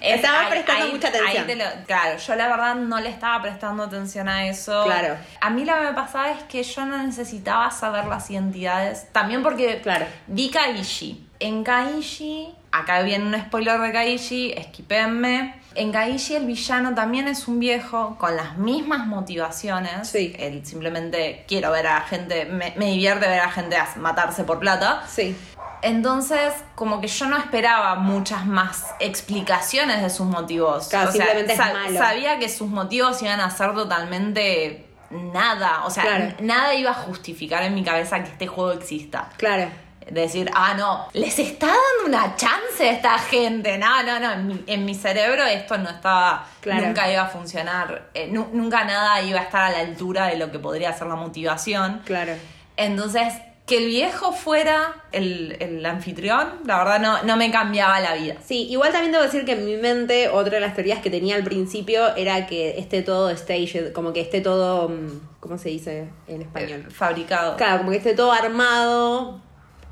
Es- Estaba prestando mucha atención. te lo- claro, yo la verdad no le estaba prestando atención a eso. Claro. A mí lo que me pasaba es que yo no necesitaba saber las identidades. También porque Claro. vi Kaishi. En Kaishi, acá viene un spoiler de Kaishi, esquipenme. En Kaishi el villano también es un viejo con las mismas motivaciones. Sí. Él simplemente quiero ver a gente, me, me divierte ver a gente matarse por plata. Sí. Entonces, como que yo no esperaba muchas más explicaciones de sus motivos. Claro, O sea, simplemente es sa- malo. Sabía que sus motivos iban a ser totalmente nada. O sea, Claro. nada iba a justificar en mi cabeza que este juego exista. Claro. Decir, ah, no, les está dando una chance a esta gente. No, no, no. En mi, en mi cerebro esto no estaba. Claro. Nunca iba a funcionar. Eh, nu- nunca nada iba a estar a la altura de lo que podría ser la motivación. Claro. Entonces, que el viejo fuera el, el anfitrión, la verdad no, no me cambiaba la vida. Sí, igual también debo decir que en mi mente otra de las teorías que tenía al principio era que esté todo staged, como que esté todo, mm, ¿cómo se dice en español? Eh, fabricado. Claro, como que esté todo armado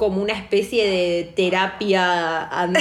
como una especie de terapia anti,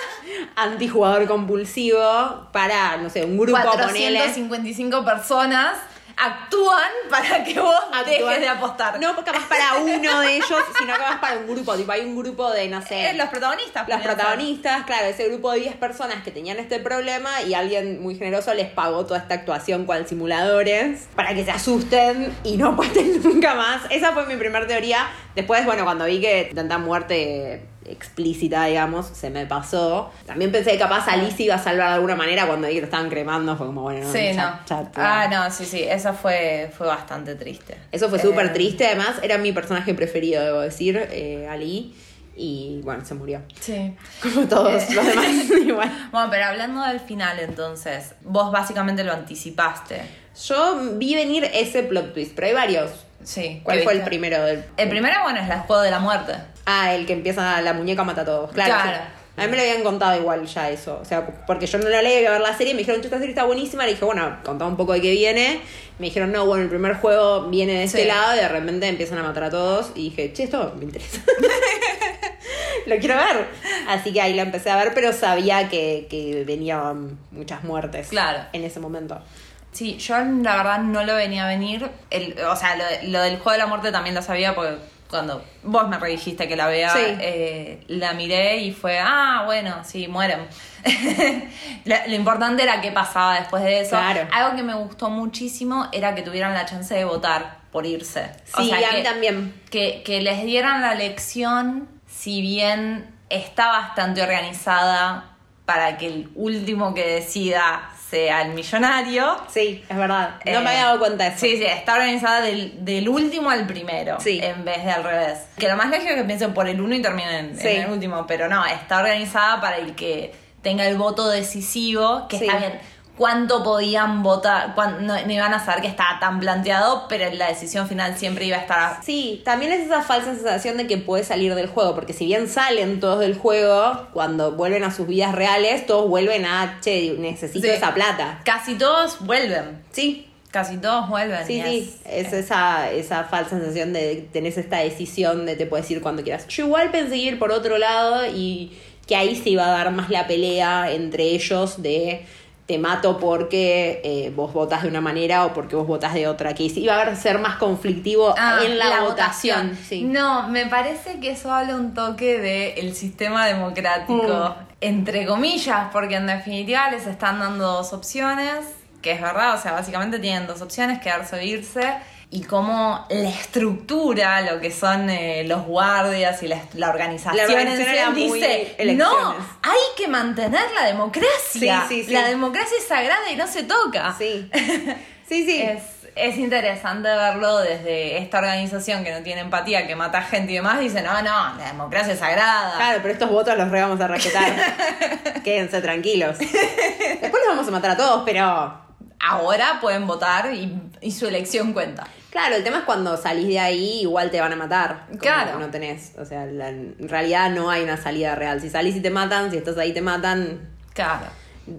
(laughs) antijugador compulsivo para, no sé, un grupo, ponele. 455 personas actúan para que vos actúan- dejes de apostar. No capaz para uno de ellos, sino capaz para un grupo. Tipo, hay un grupo de, no sé. Eh, los protagonistas. Los ser. protagonistas, claro, ese grupo de 10 personas que tenían este problema y alguien muy generoso les pagó toda esta actuación cual simuladores para que se asusten y no apuesten (laughs) nunca más. Esa fue mi primera teoría. Después, bueno, cuando vi que tanta muerte explícita, digamos, se me pasó. También pensé que capaz Alice iba a salvar de alguna manera cuando que lo estaban cremando. Fue como, bueno, no, Sí, no. ah, no, sí, sí. Eso fue, fue bastante triste. Eso fue Eh, súper triste. Además, era mi personaje preferido, debo decir, eh, Ali. Y bueno, se murió. Sí. Como todos Eh. los demás, (laughs) (laughs) igual. Bueno, pero hablando del final, entonces, vos básicamente lo anticipaste. Yo vi venir ese plot twist, pero hay varios. Sí. ¿Cuál ¿qué fue el primero? Del... El primero, bueno, es el juego de la muerte. Ah, el que empieza la muñeca mata a todos. Claro. Claro. sí. A mí me lo habían contado igual ya eso. O sea, porque yo no la leí, iba a ver la serie me dijeron, "Che, esta serie está buenísima. Le dije, bueno, contá un poco de qué viene. Me dijeron, no, bueno, el primer juego viene de este Sí. lado y de repente empiezan a matar a todos. Y dije, che, esto me interesa. (laughs) lo quiero ver. Así que ahí la empecé a ver, pero sabía que, que venían muchas muertes. Claro. En ese momento. Sí, yo la verdad no lo venía a venir. El, o sea, lo, lo del juego de la muerte también lo sabía porque cuando vos me redijiste que la vea, Sí. eh, la miré y fue, ah, bueno, sí, mueren. lo, (laughs) lo importante era qué pasaba después de eso. Claro. Algo que me gustó muchísimo era que tuvieran la chance de votar por irse. Sí, a mí también. que, que les dieran la lección, si bien está bastante organizada para que el último que decida sea el millonario. Sí, es verdad. No eh, me había dado cuenta de eso. Sí, sí, está organizada del, del último al primero, Sí. en vez de al revés. Que lo más lógico es que piensen por el uno y terminen en, Sí. en el último, pero no, está organizada para el que tenga el voto decisivo, que Sí. está bien. ¿Cuánto podían votar? No, no iban a saber que estaba tan planteado, pero la decisión final siempre iba a estar Sí, también es esa falsa sensación de que puede salir del juego, porque si bien salen todos del juego, cuando vuelven a sus vidas reales, todos vuelven a, che, necesito Sí. esa plata. Casi todos vuelven. Sí, Casi todos vuelven. sí, sí. Es esa, esa falsa sensación de tenés esta decisión de te puedes ir cuando quieras. Yo igual pensé ir por otro lado y que ahí se iba a dar más la pelea entre ellos de te mato porque eh, vos votas de una manera o porque vos votas de otra. Que iba a ser más conflictivo Ah, en la, votación. Sí. No, me parece que eso habla un toque del sistema democrático, Mm. entre comillas, porque en definitiva les están dando dos opciones, que es verdad, o sea, básicamente tienen dos opciones, quedarse o irse. Y cómo la estructura, lo que son eh, los guardias y la, la organización, La organización en muy dice, elecciones. no, hay que mantener la democracia. Sí, sí, sí. La democracia es sagrada y no se toca. Sí. (laughs) Sí, sí. Es, es interesante verlo desde esta organización que no tiene empatía, que mata gente y demás, dice, no, no, la democracia es sagrada. Claro, pero estos votos los re vamos a respetar. (laughs) Quédense tranquilos. (laughs) Después los vamos a matar a todos, pero. Ahora pueden votar y, y su elección cuenta. Claro, el tema es cuando salís de ahí, igual te van a matar. Claro. No tenés. O sea, la- en realidad no hay una salida real. Si salís y te matan, si estás ahí te matan, Claro.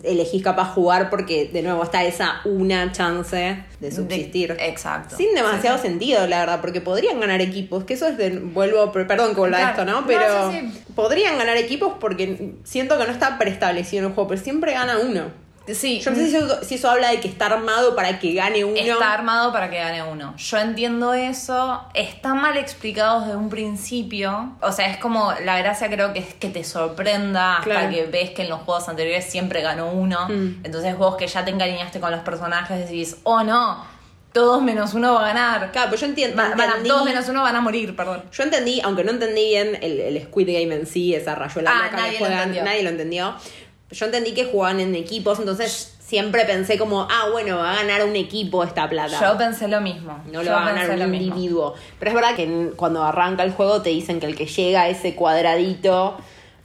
elegís capaz jugar porque de nuevo está esa una chance de subsistir. De- exacto. Sin demasiado Sí, sí. sentido, la verdad, porque podrían ganar equipos, que eso es de, vuelvo, per- perdón que vuelva a esto, ¿no? No, Pero sí. podrían ganar equipos porque siento que no está preestablecido en el juego, pero siempre gana uno. Sí, Yo no sé si eso, si eso habla de que está armado para que gane uno. Está armado para que gane uno. Yo entiendo eso. Está mal explicado desde un principio. O sea, es como la gracia creo que es que te sorprenda hasta Claro. que ves que en los juegos anteriores siempre ganó uno. Mm. Entonces vos que ya te encariñaste con los personajes decís, oh no, todos menos uno va a ganar. Claro, pero yo entiendo. Va- van a- entendí- todos menos uno van a morir, perdón. Yo entendí, aunque no entendí bien el, el Squid Game en sí, esa rayuela Ah, nadie que lo juegan, entendió. nadie lo entendió. Yo entendí que jugaban en equipos, entonces siempre pensé como, ah, bueno, va a ganar un equipo esta plata. Yo pensé lo mismo. no lo Yo va a ganar un mismo. individuo. Pero es verdad que cuando arranca el juego te dicen que el que llega a ese cuadradito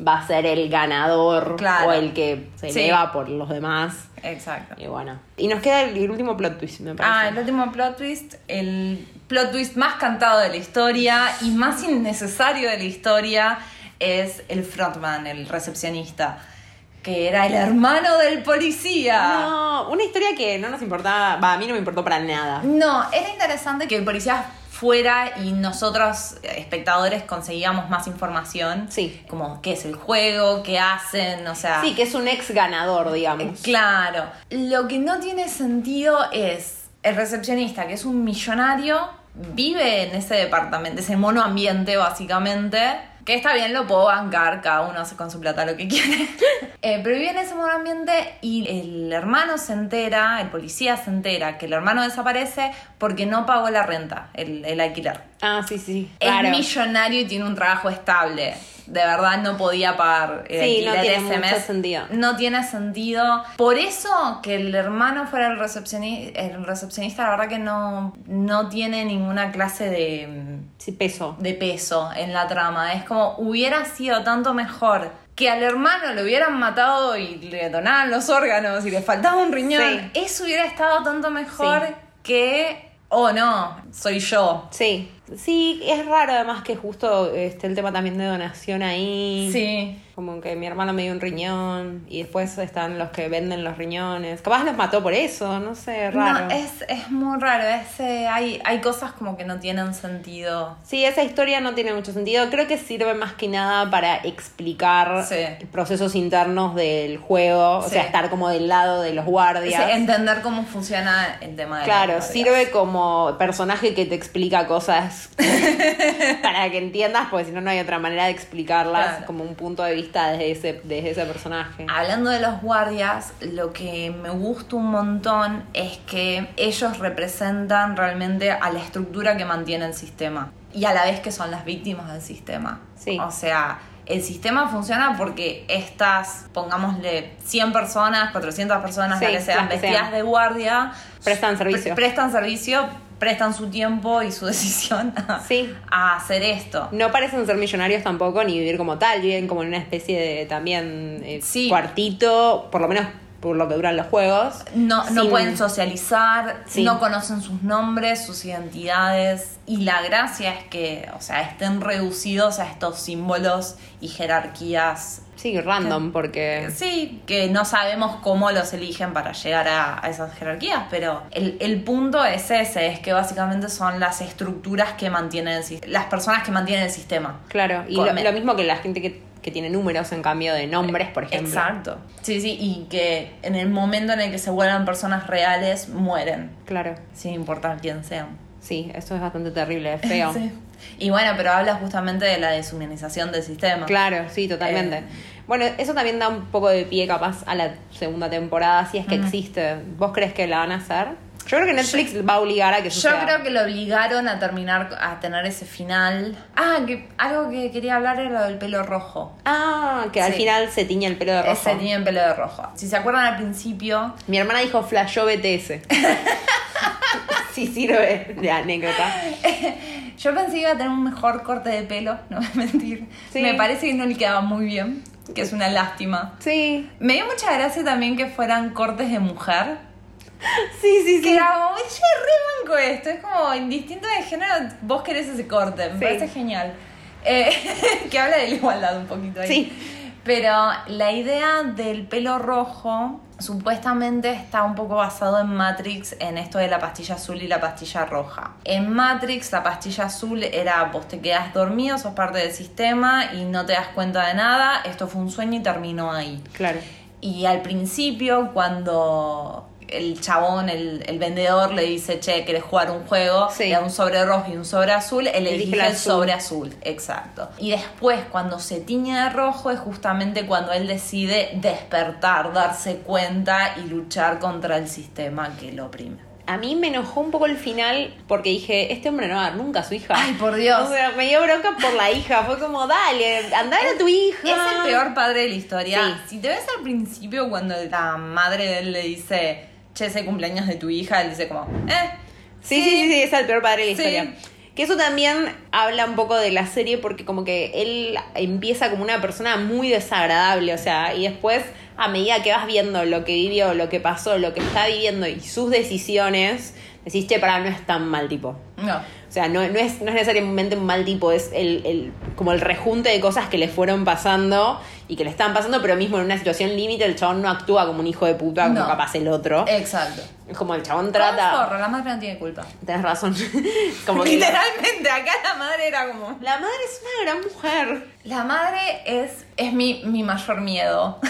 va a ser el ganador Claro. o el que se Sí. eleva por los demás. Exacto. Y bueno. Y nos queda el, el último plot twist, me parece. Ah, el último plot twist, el plot twist más cantado de la historia y más innecesario de la historia es el frontman, el recepcionista, que era el hermano del policía. No, una historia que no nos importaba, va, a mí no me importó para nada. No, era interesante que el policía fuera y nosotros, eh, espectadores, conseguíamos más información. Sí. Como qué es el juego, qué hacen, o sea... Sí, que es un ex ganador, digamos. Claro. Lo que no tiene sentido es el recepcionista, que es un millonario, vive en ese departamento, ese monoambiente básicamente. Que está bien, lo puedo bancar, cada uno hace con su plata lo que quiere. (laughs) Eh, pero vive en ese monoambiente y el hermano se entera, el policía se entera que el hermano desaparece porque no pagó la renta, el, el alquiler. Ah, sí, sí. Es Claro. millonario y tiene un trabajo estable. De verdad no podía pagar el Sí, no tiene ese mucho mes. sentido. No tiene sentido. Por eso que el hermano fuera el recepcionista, el recepcionista la verdad que no, no tiene ninguna clase de, Sí, peso. de peso en la trama. Es como hubiera sido tanto mejor que al hermano lo hubieran matado y le donaran los órganos y le faltaba un riñón. Sí. Eso hubiera estado tanto mejor Sí. que, oh no, soy yo. Sí. Sí, es raro además que justo esté el tema también de donación ahí. Sí. Como que mi hermano me dio un riñón y después están los que venden los riñones. Capaz los mató por eso, no sé, raro. No, es, es muy raro. Es, eh, hay, hay cosas como que no tienen sentido. Sí, esa historia no tiene mucho sentido. Creo que sirve más que nada para explicar Sí. procesos internos del juego. O sea, estar como del lado de los guardias. Entender cómo funciona el tema de Claro, sirve como personaje que te explica cosas (laughs) para que entiendas, porque si no, no hay otra manera de explicarlas Claro. como un punto de vista desde ese, desde ese personaje. Hablando de los guardias, lo que me gusta un montón es que ellos representan realmente a la estructura que mantiene el sistema y a la vez que son las víctimas del sistema. Sí. O sea, el sistema funciona porque estas, pongámosle 100 personas, 400 personas, Sí, que sean vestidas de guardia, Prestan servicio. pre- prestan servicio, prestan su tiempo y su (laughs) decisión a, Sí. a hacer esto. No parecen ser millonarios tampoco ni vivir como tal, viven como en una especie de también eh, Sí. cuartito, por lo menos por lo que duran los juegos. No, no pueden socializar, Sí. no conocen sus nombres, sus identidades. Y la gracia es que, o sea, estén reducidos a estos símbolos y jerarquías. Sí, random, porque... Sí, que no sabemos cómo los eligen para llegar a, a esas jerarquías, pero el, el punto es ese, es que básicamente son las estructuras que mantienen las personas que mantienen el sistema. Claro, y lo, lo mismo que la gente que, que tiene números en cambio de nombres, por ejemplo. Exacto. Sí, sí, y que en el momento en el que se vuelvan personas reales, mueren, Claro, sin importar quién sean. sí, eso es bastante terrible, es (laughs) feo. Sí. Y bueno, pero habla justamente de la deshumanización del sistema. Claro, sí, totalmente. Eh. Bueno, eso también da un poco de pie capaz a la segunda temporada, si es que existe. ¿Vos crees que la van a hacer? Yo creo que Netflix va a obligar a que eso Yo creo que lo obligaron a terminar, a tener ese final. Ah, que algo que quería hablar era lo del pelo rojo. Ah, que al Sí. final se tiña el pelo de rojo. Ese tenía el pelo de rojo. Si se acuerdan al principio, Mi hermana dijo flashó BTS. (laughs) sí sirve de anécdota. (laughs) yo pensé que iba a tener un mejor corte de pelo, (laughs) no voy a mentir. Sí. Me parece que no le quedaba muy bien, que es una lástima. Sí, Me dio mucha gracia también que fueran cortes de mujer. (laughs) sí, sí, Que sí. era como, che, re banco esto. Es como, indistinto de género, vos querés ese corte. Me Sí. parece genial. Eh, (laughs) que habla de la igualdad un poquito ahí. Sí. Pero la idea del pelo rojo supuestamente está un poco basado en Matrix, en esto de la pastilla azul y la pastilla roja. En Matrix la pastilla azul era vos te quedas dormido, sos parte del sistema y no te das cuenta de nada, esto fue un sueño y terminó ahí. Claro. Y al principio, cuando el chabón, el, el vendedor, le dice, che, ¿querés jugar un juego? Sí. Le da un sobre rojo y un sobre azul, él Elige elige el el azul. sobre azul, exacto. Y después, cuando se tiñe de rojo, es justamente cuando él decide despertar, darse cuenta y luchar contra el sistema que lo oprime. A mí me enojó un poco el final porque dije, este hombre no va a dar nunca a su hija. Ay, por Dios. O sea, me dio bronca por la hija. Fue como, dale, andar a tu hija. Es el peor padre de la historia. Sí. Si te ves al principio cuando la madre de él le dice, che, ese cumpleaños de tu hija, él dice como, eh. Sí, sí, sí, sí, es el peor padre de la Sí. historia. Que eso también habla un poco de la serie porque como que él empieza como una persona muy desagradable, o sea, y después a medida que vas viendo lo que vivió, lo que pasó, lo que está viviendo y sus decisiones, decís, che, para, no es tan mal tipo. No. O sea, no, no, es, no es necesariamente un mal tipo, es el, el, como el rejunte de cosas que le fueron pasando y que le están pasando, pero mismo en una situación límite el chabón no actúa como un hijo de puta como No. capaz el otro. Exacto. Es como el chabón trata... zorro, la madre no tiene culpa. Tenés razón. (laughs) como que... Literalmente, acá la madre era como. La madre es una gran mujer. La madre es, es mi, mi mayor miedo. (laughs)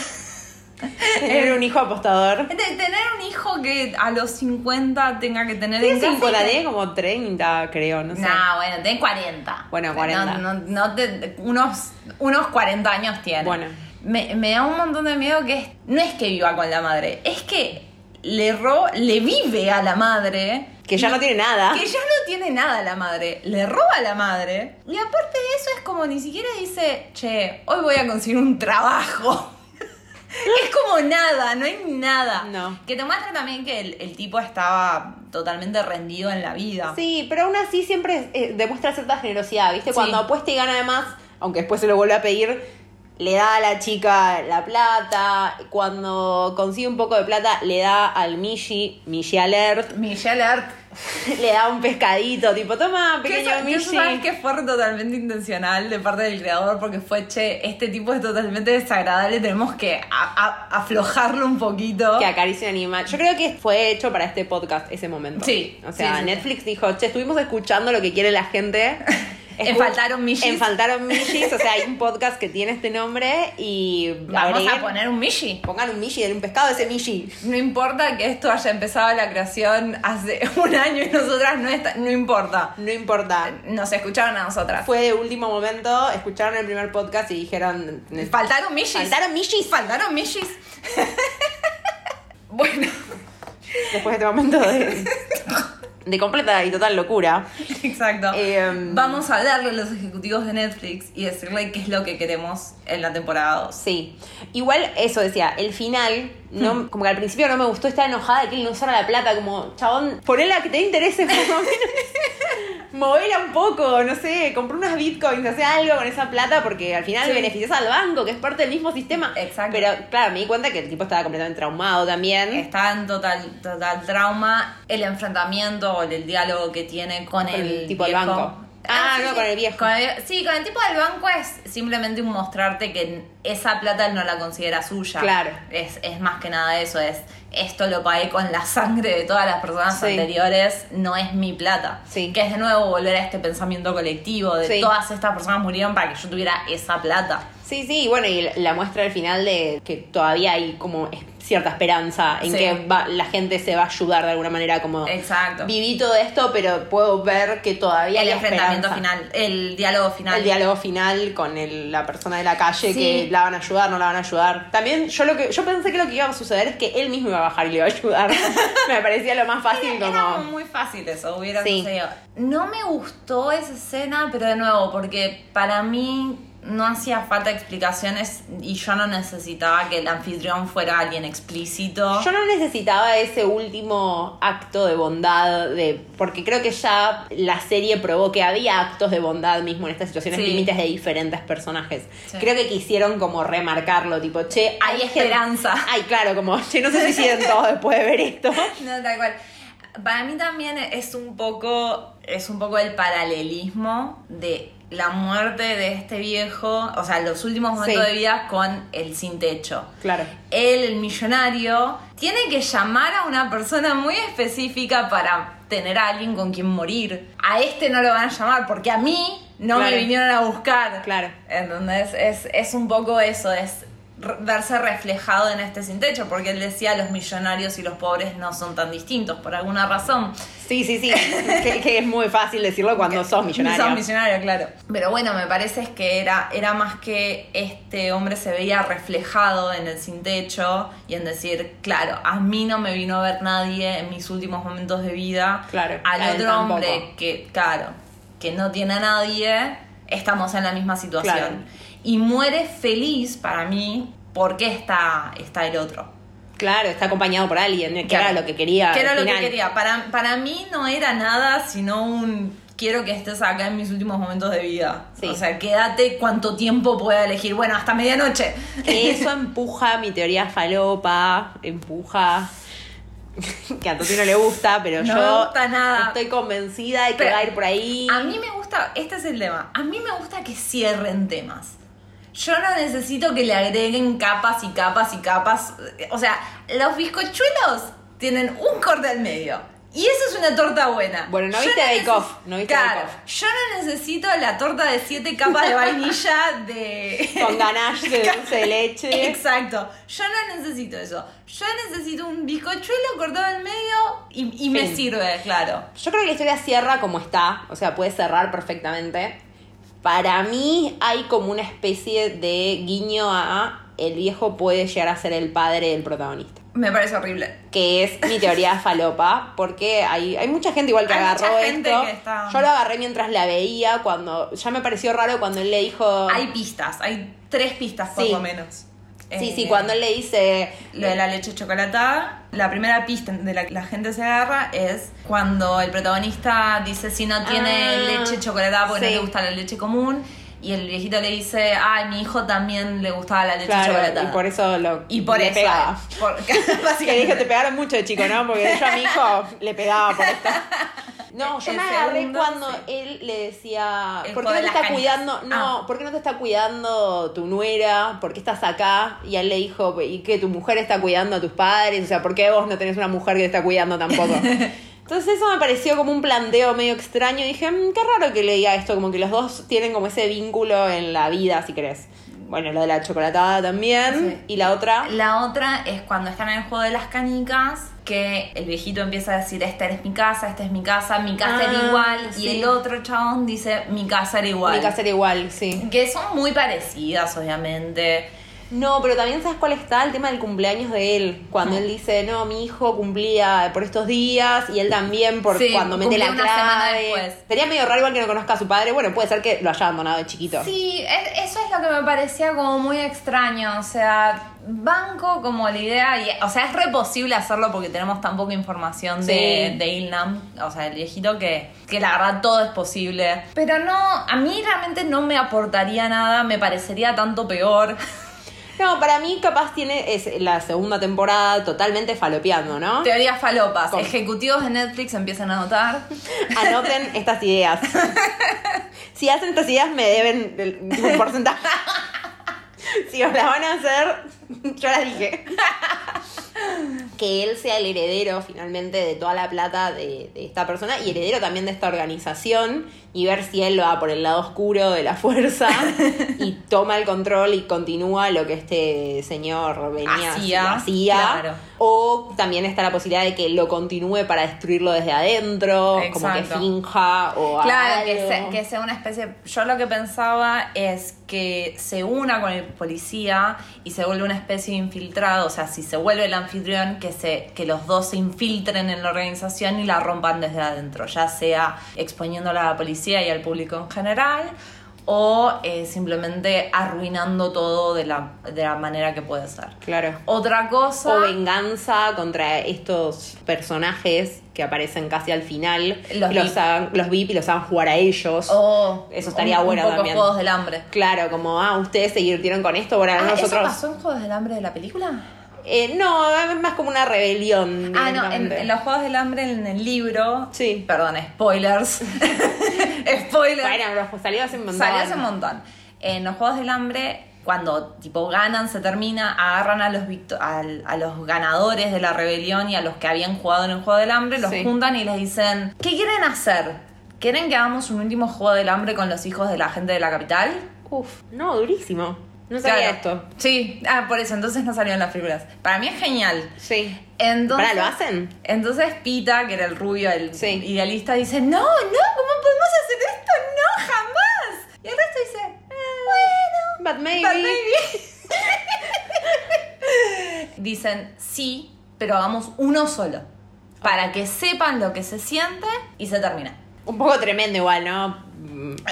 (laughs) Tener un hijo apostador. De tener un hijo que a los 50 tenga que tener Tiene en casa 50, y que- tiene como 30, creo, no sé. No, bueno, tiene 40. Bueno, 40. No, no, no te- unos, unos 40 años tiene. Bueno. Me, me da un montón de miedo que es, no es que viva con la madre, es que le, ro, le vive a la madre. Que ya no tiene nada. Que ya no tiene nada la madre. Le roba a la madre. Y aparte de eso es como ni siquiera dice, che, hoy voy a conseguir un trabajo. (laughs) es como nada, no hay nada. No. Que te muestra también que el, el tipo estaba totalmente rendido en la vida. Sí, pero aún así siempre eh, demuestra cierta generosidad, ¿viste? Sí. Cuando apuesta y gana de más, aunque después se lo vuelve a pedir, le da a la chica la plata. Cuando consigue un poco de plata, le da al Mishi, Mishi Alert, Michelle Art. (laughs) le da un pescadito, tipo, toma, Que pequeño eso Mishi. sabes que fue totalmente intencional de parte del creador porque fue, che, este tipo es totalmente desagradable, tenemos que a- a- aflojarlo un poquito. que acaricia un animal. Yo creo que fue hecho para este podcast ese momento. Sí, O sea, sí, sí, Netflix dijo, che, estuvimos escuchando lo que quiere la gente. (laughs) En Faltaron Mishis. En Faltaron Mishis. O sea, hay un podcast que tiene este nombre y Vamos agreguen- a poner un Mishi. Pongan un Mishi, un pescado ese Mishi. No importa que esto haya empezado la creación hace (laughs) un año y nosotras no está, no importa. No importa. Nos escucharon a nosotras. Fue de último momento, escucharon el primer podcast y dijeron... Faltaron Mishis. Faltaron Mishis. Faltaron Mishis. (laughs) bueno, Después de este momento de, (laughs) de completa y total locura. (laughs) exacto. Em, Vamos a hablarle a los ejecutivos de Netflix y decirle qué es lo que queremos en la temporada 2. Sí. Igual eso decía, el final, no, Hmm. como que al principio no me gustó, estaba enojada de que él no usara la plata, como, chabón, ponela que te dé intereses, por lo menos. Movela un poco, no sé, compré unas bitcoins, hace algo con esa plata porque al final Sí. beneficias al banco, que es parte del mismo sistema. Exacto. Pero claro, me di cuenta que el tipo estaba completamente traumado también. Está en total, total trauma. El enfrentamiento o el diálogo que tiene con, Con el, el tipo del banco. Ah, no, con el viejo. Con el- sí, con el tipo del banco es simplemente un mostrarte que esa plata él no la considera suya. Claro. Es, es más que nada eso, es esto lo pagué con la sangre de todas las personas Sí. anteriores, no es mi plata. Sí. Que es de nuevo volver a este pensamiento colectivo de todas estas personas murieron para que yo tuviera esa plata. Sí, sí, bueno, y la muestra al final de que todavía hay como cierta esperanza en Sí. que va- la gente se va a ayudar de alguna manera, como Exacto. viví todo esto, pero puedo ver que todavía el hay enfrentamiento esperanza. final, el diálogo final. El diálogo final con el- la persona de la calle Sí. que la van a ayudar, no la van a ayudar. También yo lo que yo pensé que lo que iba a suceder es que él mismo iba a bajar y le iba a ayudar. (laughs) Me parecía lo más fácil Era como muy fácil eso, hubiera Sí. sucedido. No me gustó esa escena, pero de nuevo, porque para mí no hacía falta explicaciones y yo no necesitaba que el anfitrión fuera alguien explícito. Yo no necesitaba ese último acto de bondad, de porque creo que ya la serie probó que había actos de bondad mismo en estas situaciones Sí. límites de diferentes personajes. Sí. Creo que quisieron como remarcarlo, tipo, che, Hay gente- esperanza. Ay, claro, como, che, no se suiciden todos después de ver esto. (laughs) No, tal cual. Para mí también es un poco, es un poco el paralelismo de la muerte de este viejo, o sea, los últimos momentos Sí. de vida con el sin techo. Claro. Él, el millonario, tiene que llamar a una persona muy específica para tener a alguien con quien morir. A este no lo van a llamar porque a mí no Claro. me vinieron a buscar. Claro. Entonces es, es un poco eso, es verse reflejado en este sin techo, porque él decía los millonarios y los pobres no son tan distintos por alguna razón. Sí, sí, sí. (laughs) que, que es muy fácil decirlo cuando sos millonario. Son millonarios, claro. Pero bueno, me parece es que era, era más que este hombre se veía reflejado en el sin techo y en decir, claro, a mí no me vino a ver nadie en mis últimos momentos de vida. Claro, Al otro hombre que, claro, que no tiene a nadie, estamos en la misma situación. Claro. Y muere feliz para mí porque está, está el otro. Claro, está acompañado por alguien, que Claro. era lo que quería. Que era lo que quería. Para, para mí no era nada sino un quiero que estés acá en mis últimos momentos de vida. Sí. O sea, quédate cuánto tiempo pueda elegir. Bueno, hasta medianoche. (laughs) Eso empuja mi teoría falopa, empuja. (laughs) Que a Toti no le gusta, pero No yo me gusta nada. estoy convencida de que Pero va a ir por ahí. A mí me gusta, este es el tema, a mí me gusta que cierren temas. Yo no necesito que le agreguen capas y capas y capas. O sea, los bizcochuelos tienen un corte al medio. Y eso es una torta buena. Bueno, no viste Bake Off, no viste Claro, Bake Off. yo no necesito la torta de siete capas de vainilla de... (laughs) Con ganache de dulce de leche. (laughs) Exacto. Yo no necesito eso. Yo necesito un bizcochuelo cortado al medio y, y me sirve, claro. Yo creo que la historia cierra como está, o sea, puede cerrar perfectamente. Para mí hay como una especie de guiño a el viejo puede llegar a ser el padre del protagonista. Me parece horrible. que es mi teoría falopa, porque hay, hay mucha gente igual que Hay agarró mucha gente esto. que está- Yo lo agarré mientras la veía, cuando ya me pareció raro cuando él le dijo... Hay pistas, hay tres pistas por Sí. lo menos. Sí, Eh, sí, cuando él le dice... Lo de la leche chocolatada, la primera pista de la que la gente se agarra es cuando el protagonista dice si no tiene Ah, leche chocolatada porque sí. no le gusta la leche común. Y el viejito le dice, ay, mi hijo también le gustaba la leche Claro, chocolatada. y por eso lo Y por le eso. pegaba. por- (laughs) Que dije, te pegaron mucho de chico, ¿no? Porque yo a mi hijo le pegaba por esto. (laughs) No, yo me agarré cuando sí. él le decía, El ¿por qué no te está canicas. cuidando? No, Ah. ¿por qué no te está cuidando tu nuera? ¿Por qué estás acá? Y él le dijo, ¿y que tu mujer está cuidando a tus padres? O sea, ¿por qué vos no tenés una mujer que te está cuidando tampoco? (laughs) Entonces eso me pareció como un planteo medio extraño. Y dije, "Mm, qué raro que le diga esto, como que los dos tienen como ese vínculo en la vida, si querés. Bueno, lo de la chocolatada también. Sí. Y la otra... La otra es cuando están en el juego de las canicas, que el viejito empieza a decir, esta es mi casa, esta es mi casa, mi casa era Ah, igual, sí. y el otro chabón dice, mi casa era igual. Mi casa era igual, sí. Que son muy parecidas, obviamente. No, pero también sabes cuál está el tema del cumpleaños de él. Cuando Mm. él dice, no, mi hijo cumplía por estos días y él también por Sí, cuando mete la clave. después. Sería medio raro igual que no conozca a su padre. Bueno, puede ser que lo haya abandonado de chiquito. Sí, es- eso es lo que me parecía como muy extraño, o sea, banco como la idea, y, o sea, es re posible hacerlo porque tenemos tan poca información de, de Ilnam, o sea, el viejito, que, que la verdad todo es posible. Pero no, a mí realmente no me aportaría nada, me parecería tanto peor. (laughs) No, para mí capaz tiene es la segunda temporada totalmente falopeando, ¿no? Teorías falopas, ¿Cómo? ejecutivos de Netflix empiezan a notar. (laughs) Anoten estas ideas. (laughs) si hacen estas ideas me deben un porcentaje. (laughs) si os las van a hacer, yo las dije. Que él sea el heredero finalmente de toda la plata de, de esta persona y heredero también de esta organización y ver si él va por el lado oscuro de la fuerza (laughs) y toma el control y continúa lo que este señor venía Hacía, hacía. claro. O también está la posibilidad de que lo continúe para destruirlo desde adentro, como que finja o Claro, que, algo. se- que sea una especie. Yo lo que pensaba es que se una con el policía y se vuelve una especie de infiltrado. O sea, si se vuelve el anfitrión, que, se, que los dos se infiltren en la organización y la rompan desde adentro, ya sea exponiéndola a la policía y al público en general. O eh, simplemente arruinando todo de la, de la manera que puede ser. Claro. Otra cosa. O venganza contra estos personajes que aparecen casi al final. Los los, VIP. hagan- los VIP y los hagan jugar a ellos. o Eso estaría un- bueno un poco también. Juegos del hambre. Claro, como, ah, ustedes se divirtieron con esto, ahora Ah, ¿Eso nosotros. pasó en Juegos del hambre de la película? Eh, no, es más como una rebelión. Ah, no, en, los Juegos del Hambre, en el libro. Sí. Perdón, spoilers. (laughs) spoilers. Bueno, pero salió hace un montón. Salió hace un montón. En los Juegos del Hambre, cuando tipo ganan, se termina, agarran a los, victo- al- a los ganadores de la rebelión y a los que habían jugado en el Juego del Hambre, los Sí. juntan y les dicen, ¿qué quieren hacer? ¿Quieren que hagamos un último Juego del Hambre con los hijos de la gente de la capital? Uf, no, durísimo. No sabía Claro. esto. Sí, ah, por eso, entonces no salieron las películas. Para mí es genial. Sí. Entonces, ¿Para lo hacen? Entonces Pita, que era el rubio, el Sí. idealista, dice, no, no, ¿cómo podemos hacer esto? No, jamás. Y el resto dice, "Eh, But maybe. bueno, but maybe". (laughs) Dicen, sí, pero hagamos uno solo. Para que sepan lo que se siente y se termina. Un poco tremendo igual, ¿no?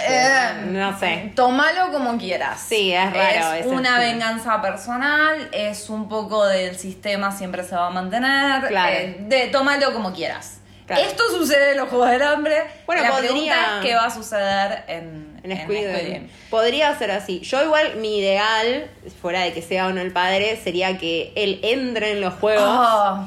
Eh, no sé. Tómalo como quieras. Sí, es raro Es una estilo. venganza personal, es un poco del sistema siempre se va a mantener. Claro. eh, de, tómalo como quieras. Claro. Esto sucede en los Juegos del Hambre. Bueno, la podría- pregunta es qué va a suceder en, En Squid Squid Game. Game. Podría ser así. Yo igual, mi ideal, fuera de que sea o no el padre, sería que él entre en los juegos Oh,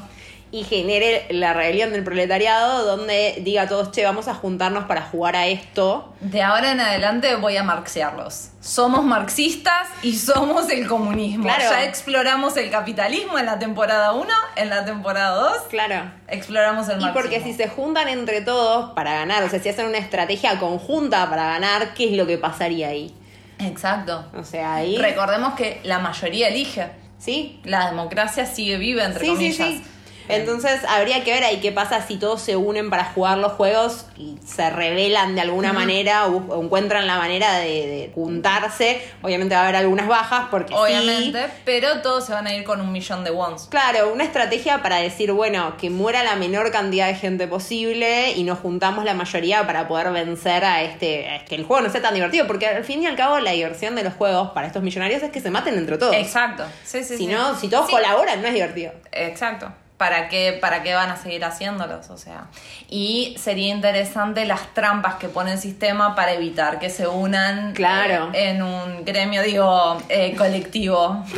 y genere la rebelión del proletariado donde diga a todos, che, vamos a juntarnos para jugar a esto. de ahora en adelante voy a marxearlos. Somos marxistas y somos el comunismo. Claro. Ya exploramos el capitalismo en la temporada 1, en la temporada 2 Claro. exploramos el Y marxismo. porque si se juntan entre todos para ganar, o sea, si hacen una estrategia conjunta para ganar, ¿qué es lo que pasaría ahí? Exacto. O sea, ahí... Recordemos que la mayoría elige. ¿Sí? La democracia sigue viva, entre Sí, sí, comillas. sí. Entonces habría que ver ahí qué pasa si todos se unen para jugar los juegos y se revelan de alguna manera o, o encuentran la manera de, de juntarse. Obviamente va a haber algunas bajas porque sí. Obviamente, pero todos se van a ir con un millón de wons. Claro, una estrategia para decir, bueno, que muera la menor cantidad de gente posible y nos juntamos la mayoría para poder vencer a este, a que el juego no sea tan divertido, porque al fin y al cabo la diversión de los juegos para estos millonarios es que se maten entre todos. Exacto. Sí, sí, Si sí. no, si todos Sí, colaboran, no es divertido. Exacto. ¿Para qué, ¿Para qué van a seguir haciéndolos? O sea, y sería interesante las trampas que pone el sistema para evitar que se unan Claro. eh, en un gremio, digo, eh, colectivo. (laughs)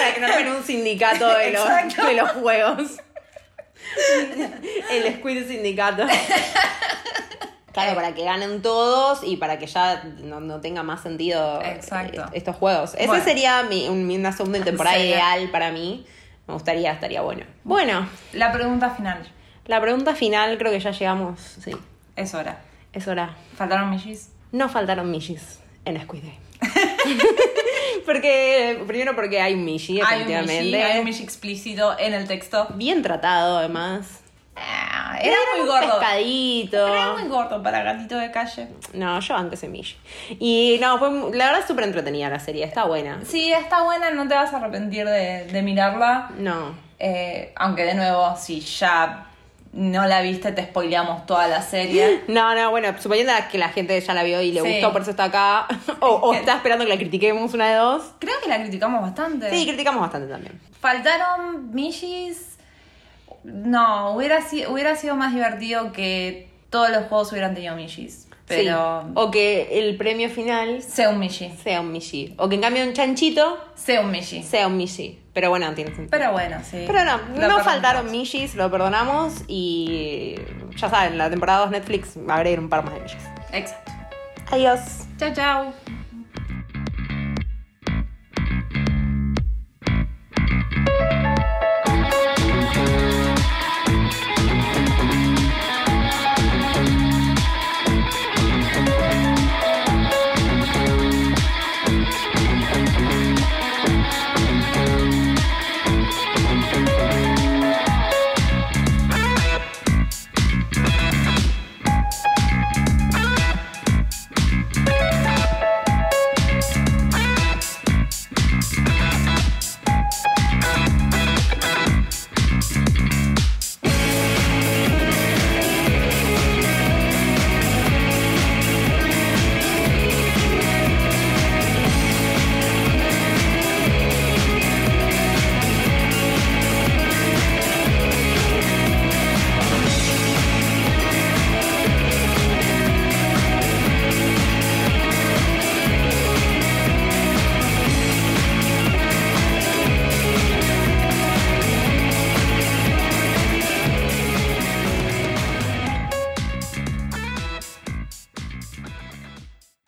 Para que no armen un sindicato de los, Exacto. de los juegos. El Squid Sindicato. Claro, para que ganen todos y para que ya no, no tenga más sentido Exacto. eh, estos juegos. Ese Bueno. sería mi, un- una segunda temporada ideal para mí. Me gustaría, estaría bueno. Bueno, La pregunta final. la pregunta final creo que ya llegamos. Sí, Es hora. es hora. ¿Faltaron millis? No faltaron Mishis en Squid Game. (laughs) porque, primero porque hay un Mishi, Hay un efectivamente. milli, hay un milli explícito en el texto. Bien tratado, además. Ah, era muy gordo. pescadito. Era muy gordo para gatito de calle. No, yo antes ese Mishi. Y no, fue la verdad súper entretenida la serie, está buena. Sí, está buena, no te vas a arrepentir de, de mirarla. No. Eh, aunque de nuevo, si ya no la viste, te spoileamos toda la serie. (laughs) No, no, bueno, suponiendo que la gente ya la vio y le Sí. gustó, por eso está acá. (laughs) o, o está esperando que la critiquemos una de dos. Creo que la criticamos bastante. Sí, criticamos bastante también. Faltaron millis. No, hubiera, si- hubiera sido más divertido que todos los juegos hubieran tenido millis. Pero. Sí. O que el premio final Sea un milli. sea un Mishi. O que en cambio un chanchito Sea un milli. sea un Mishi. Pero bueno, tiene sentido. Pero bueno, sí. Pero no, Lo no perdonamos. faltaron Mishis, lo perdonamos y ya saben, la temporada 2 Netflix va a haber un par más de Mishis. Exacto. Adiós. Chao, chao.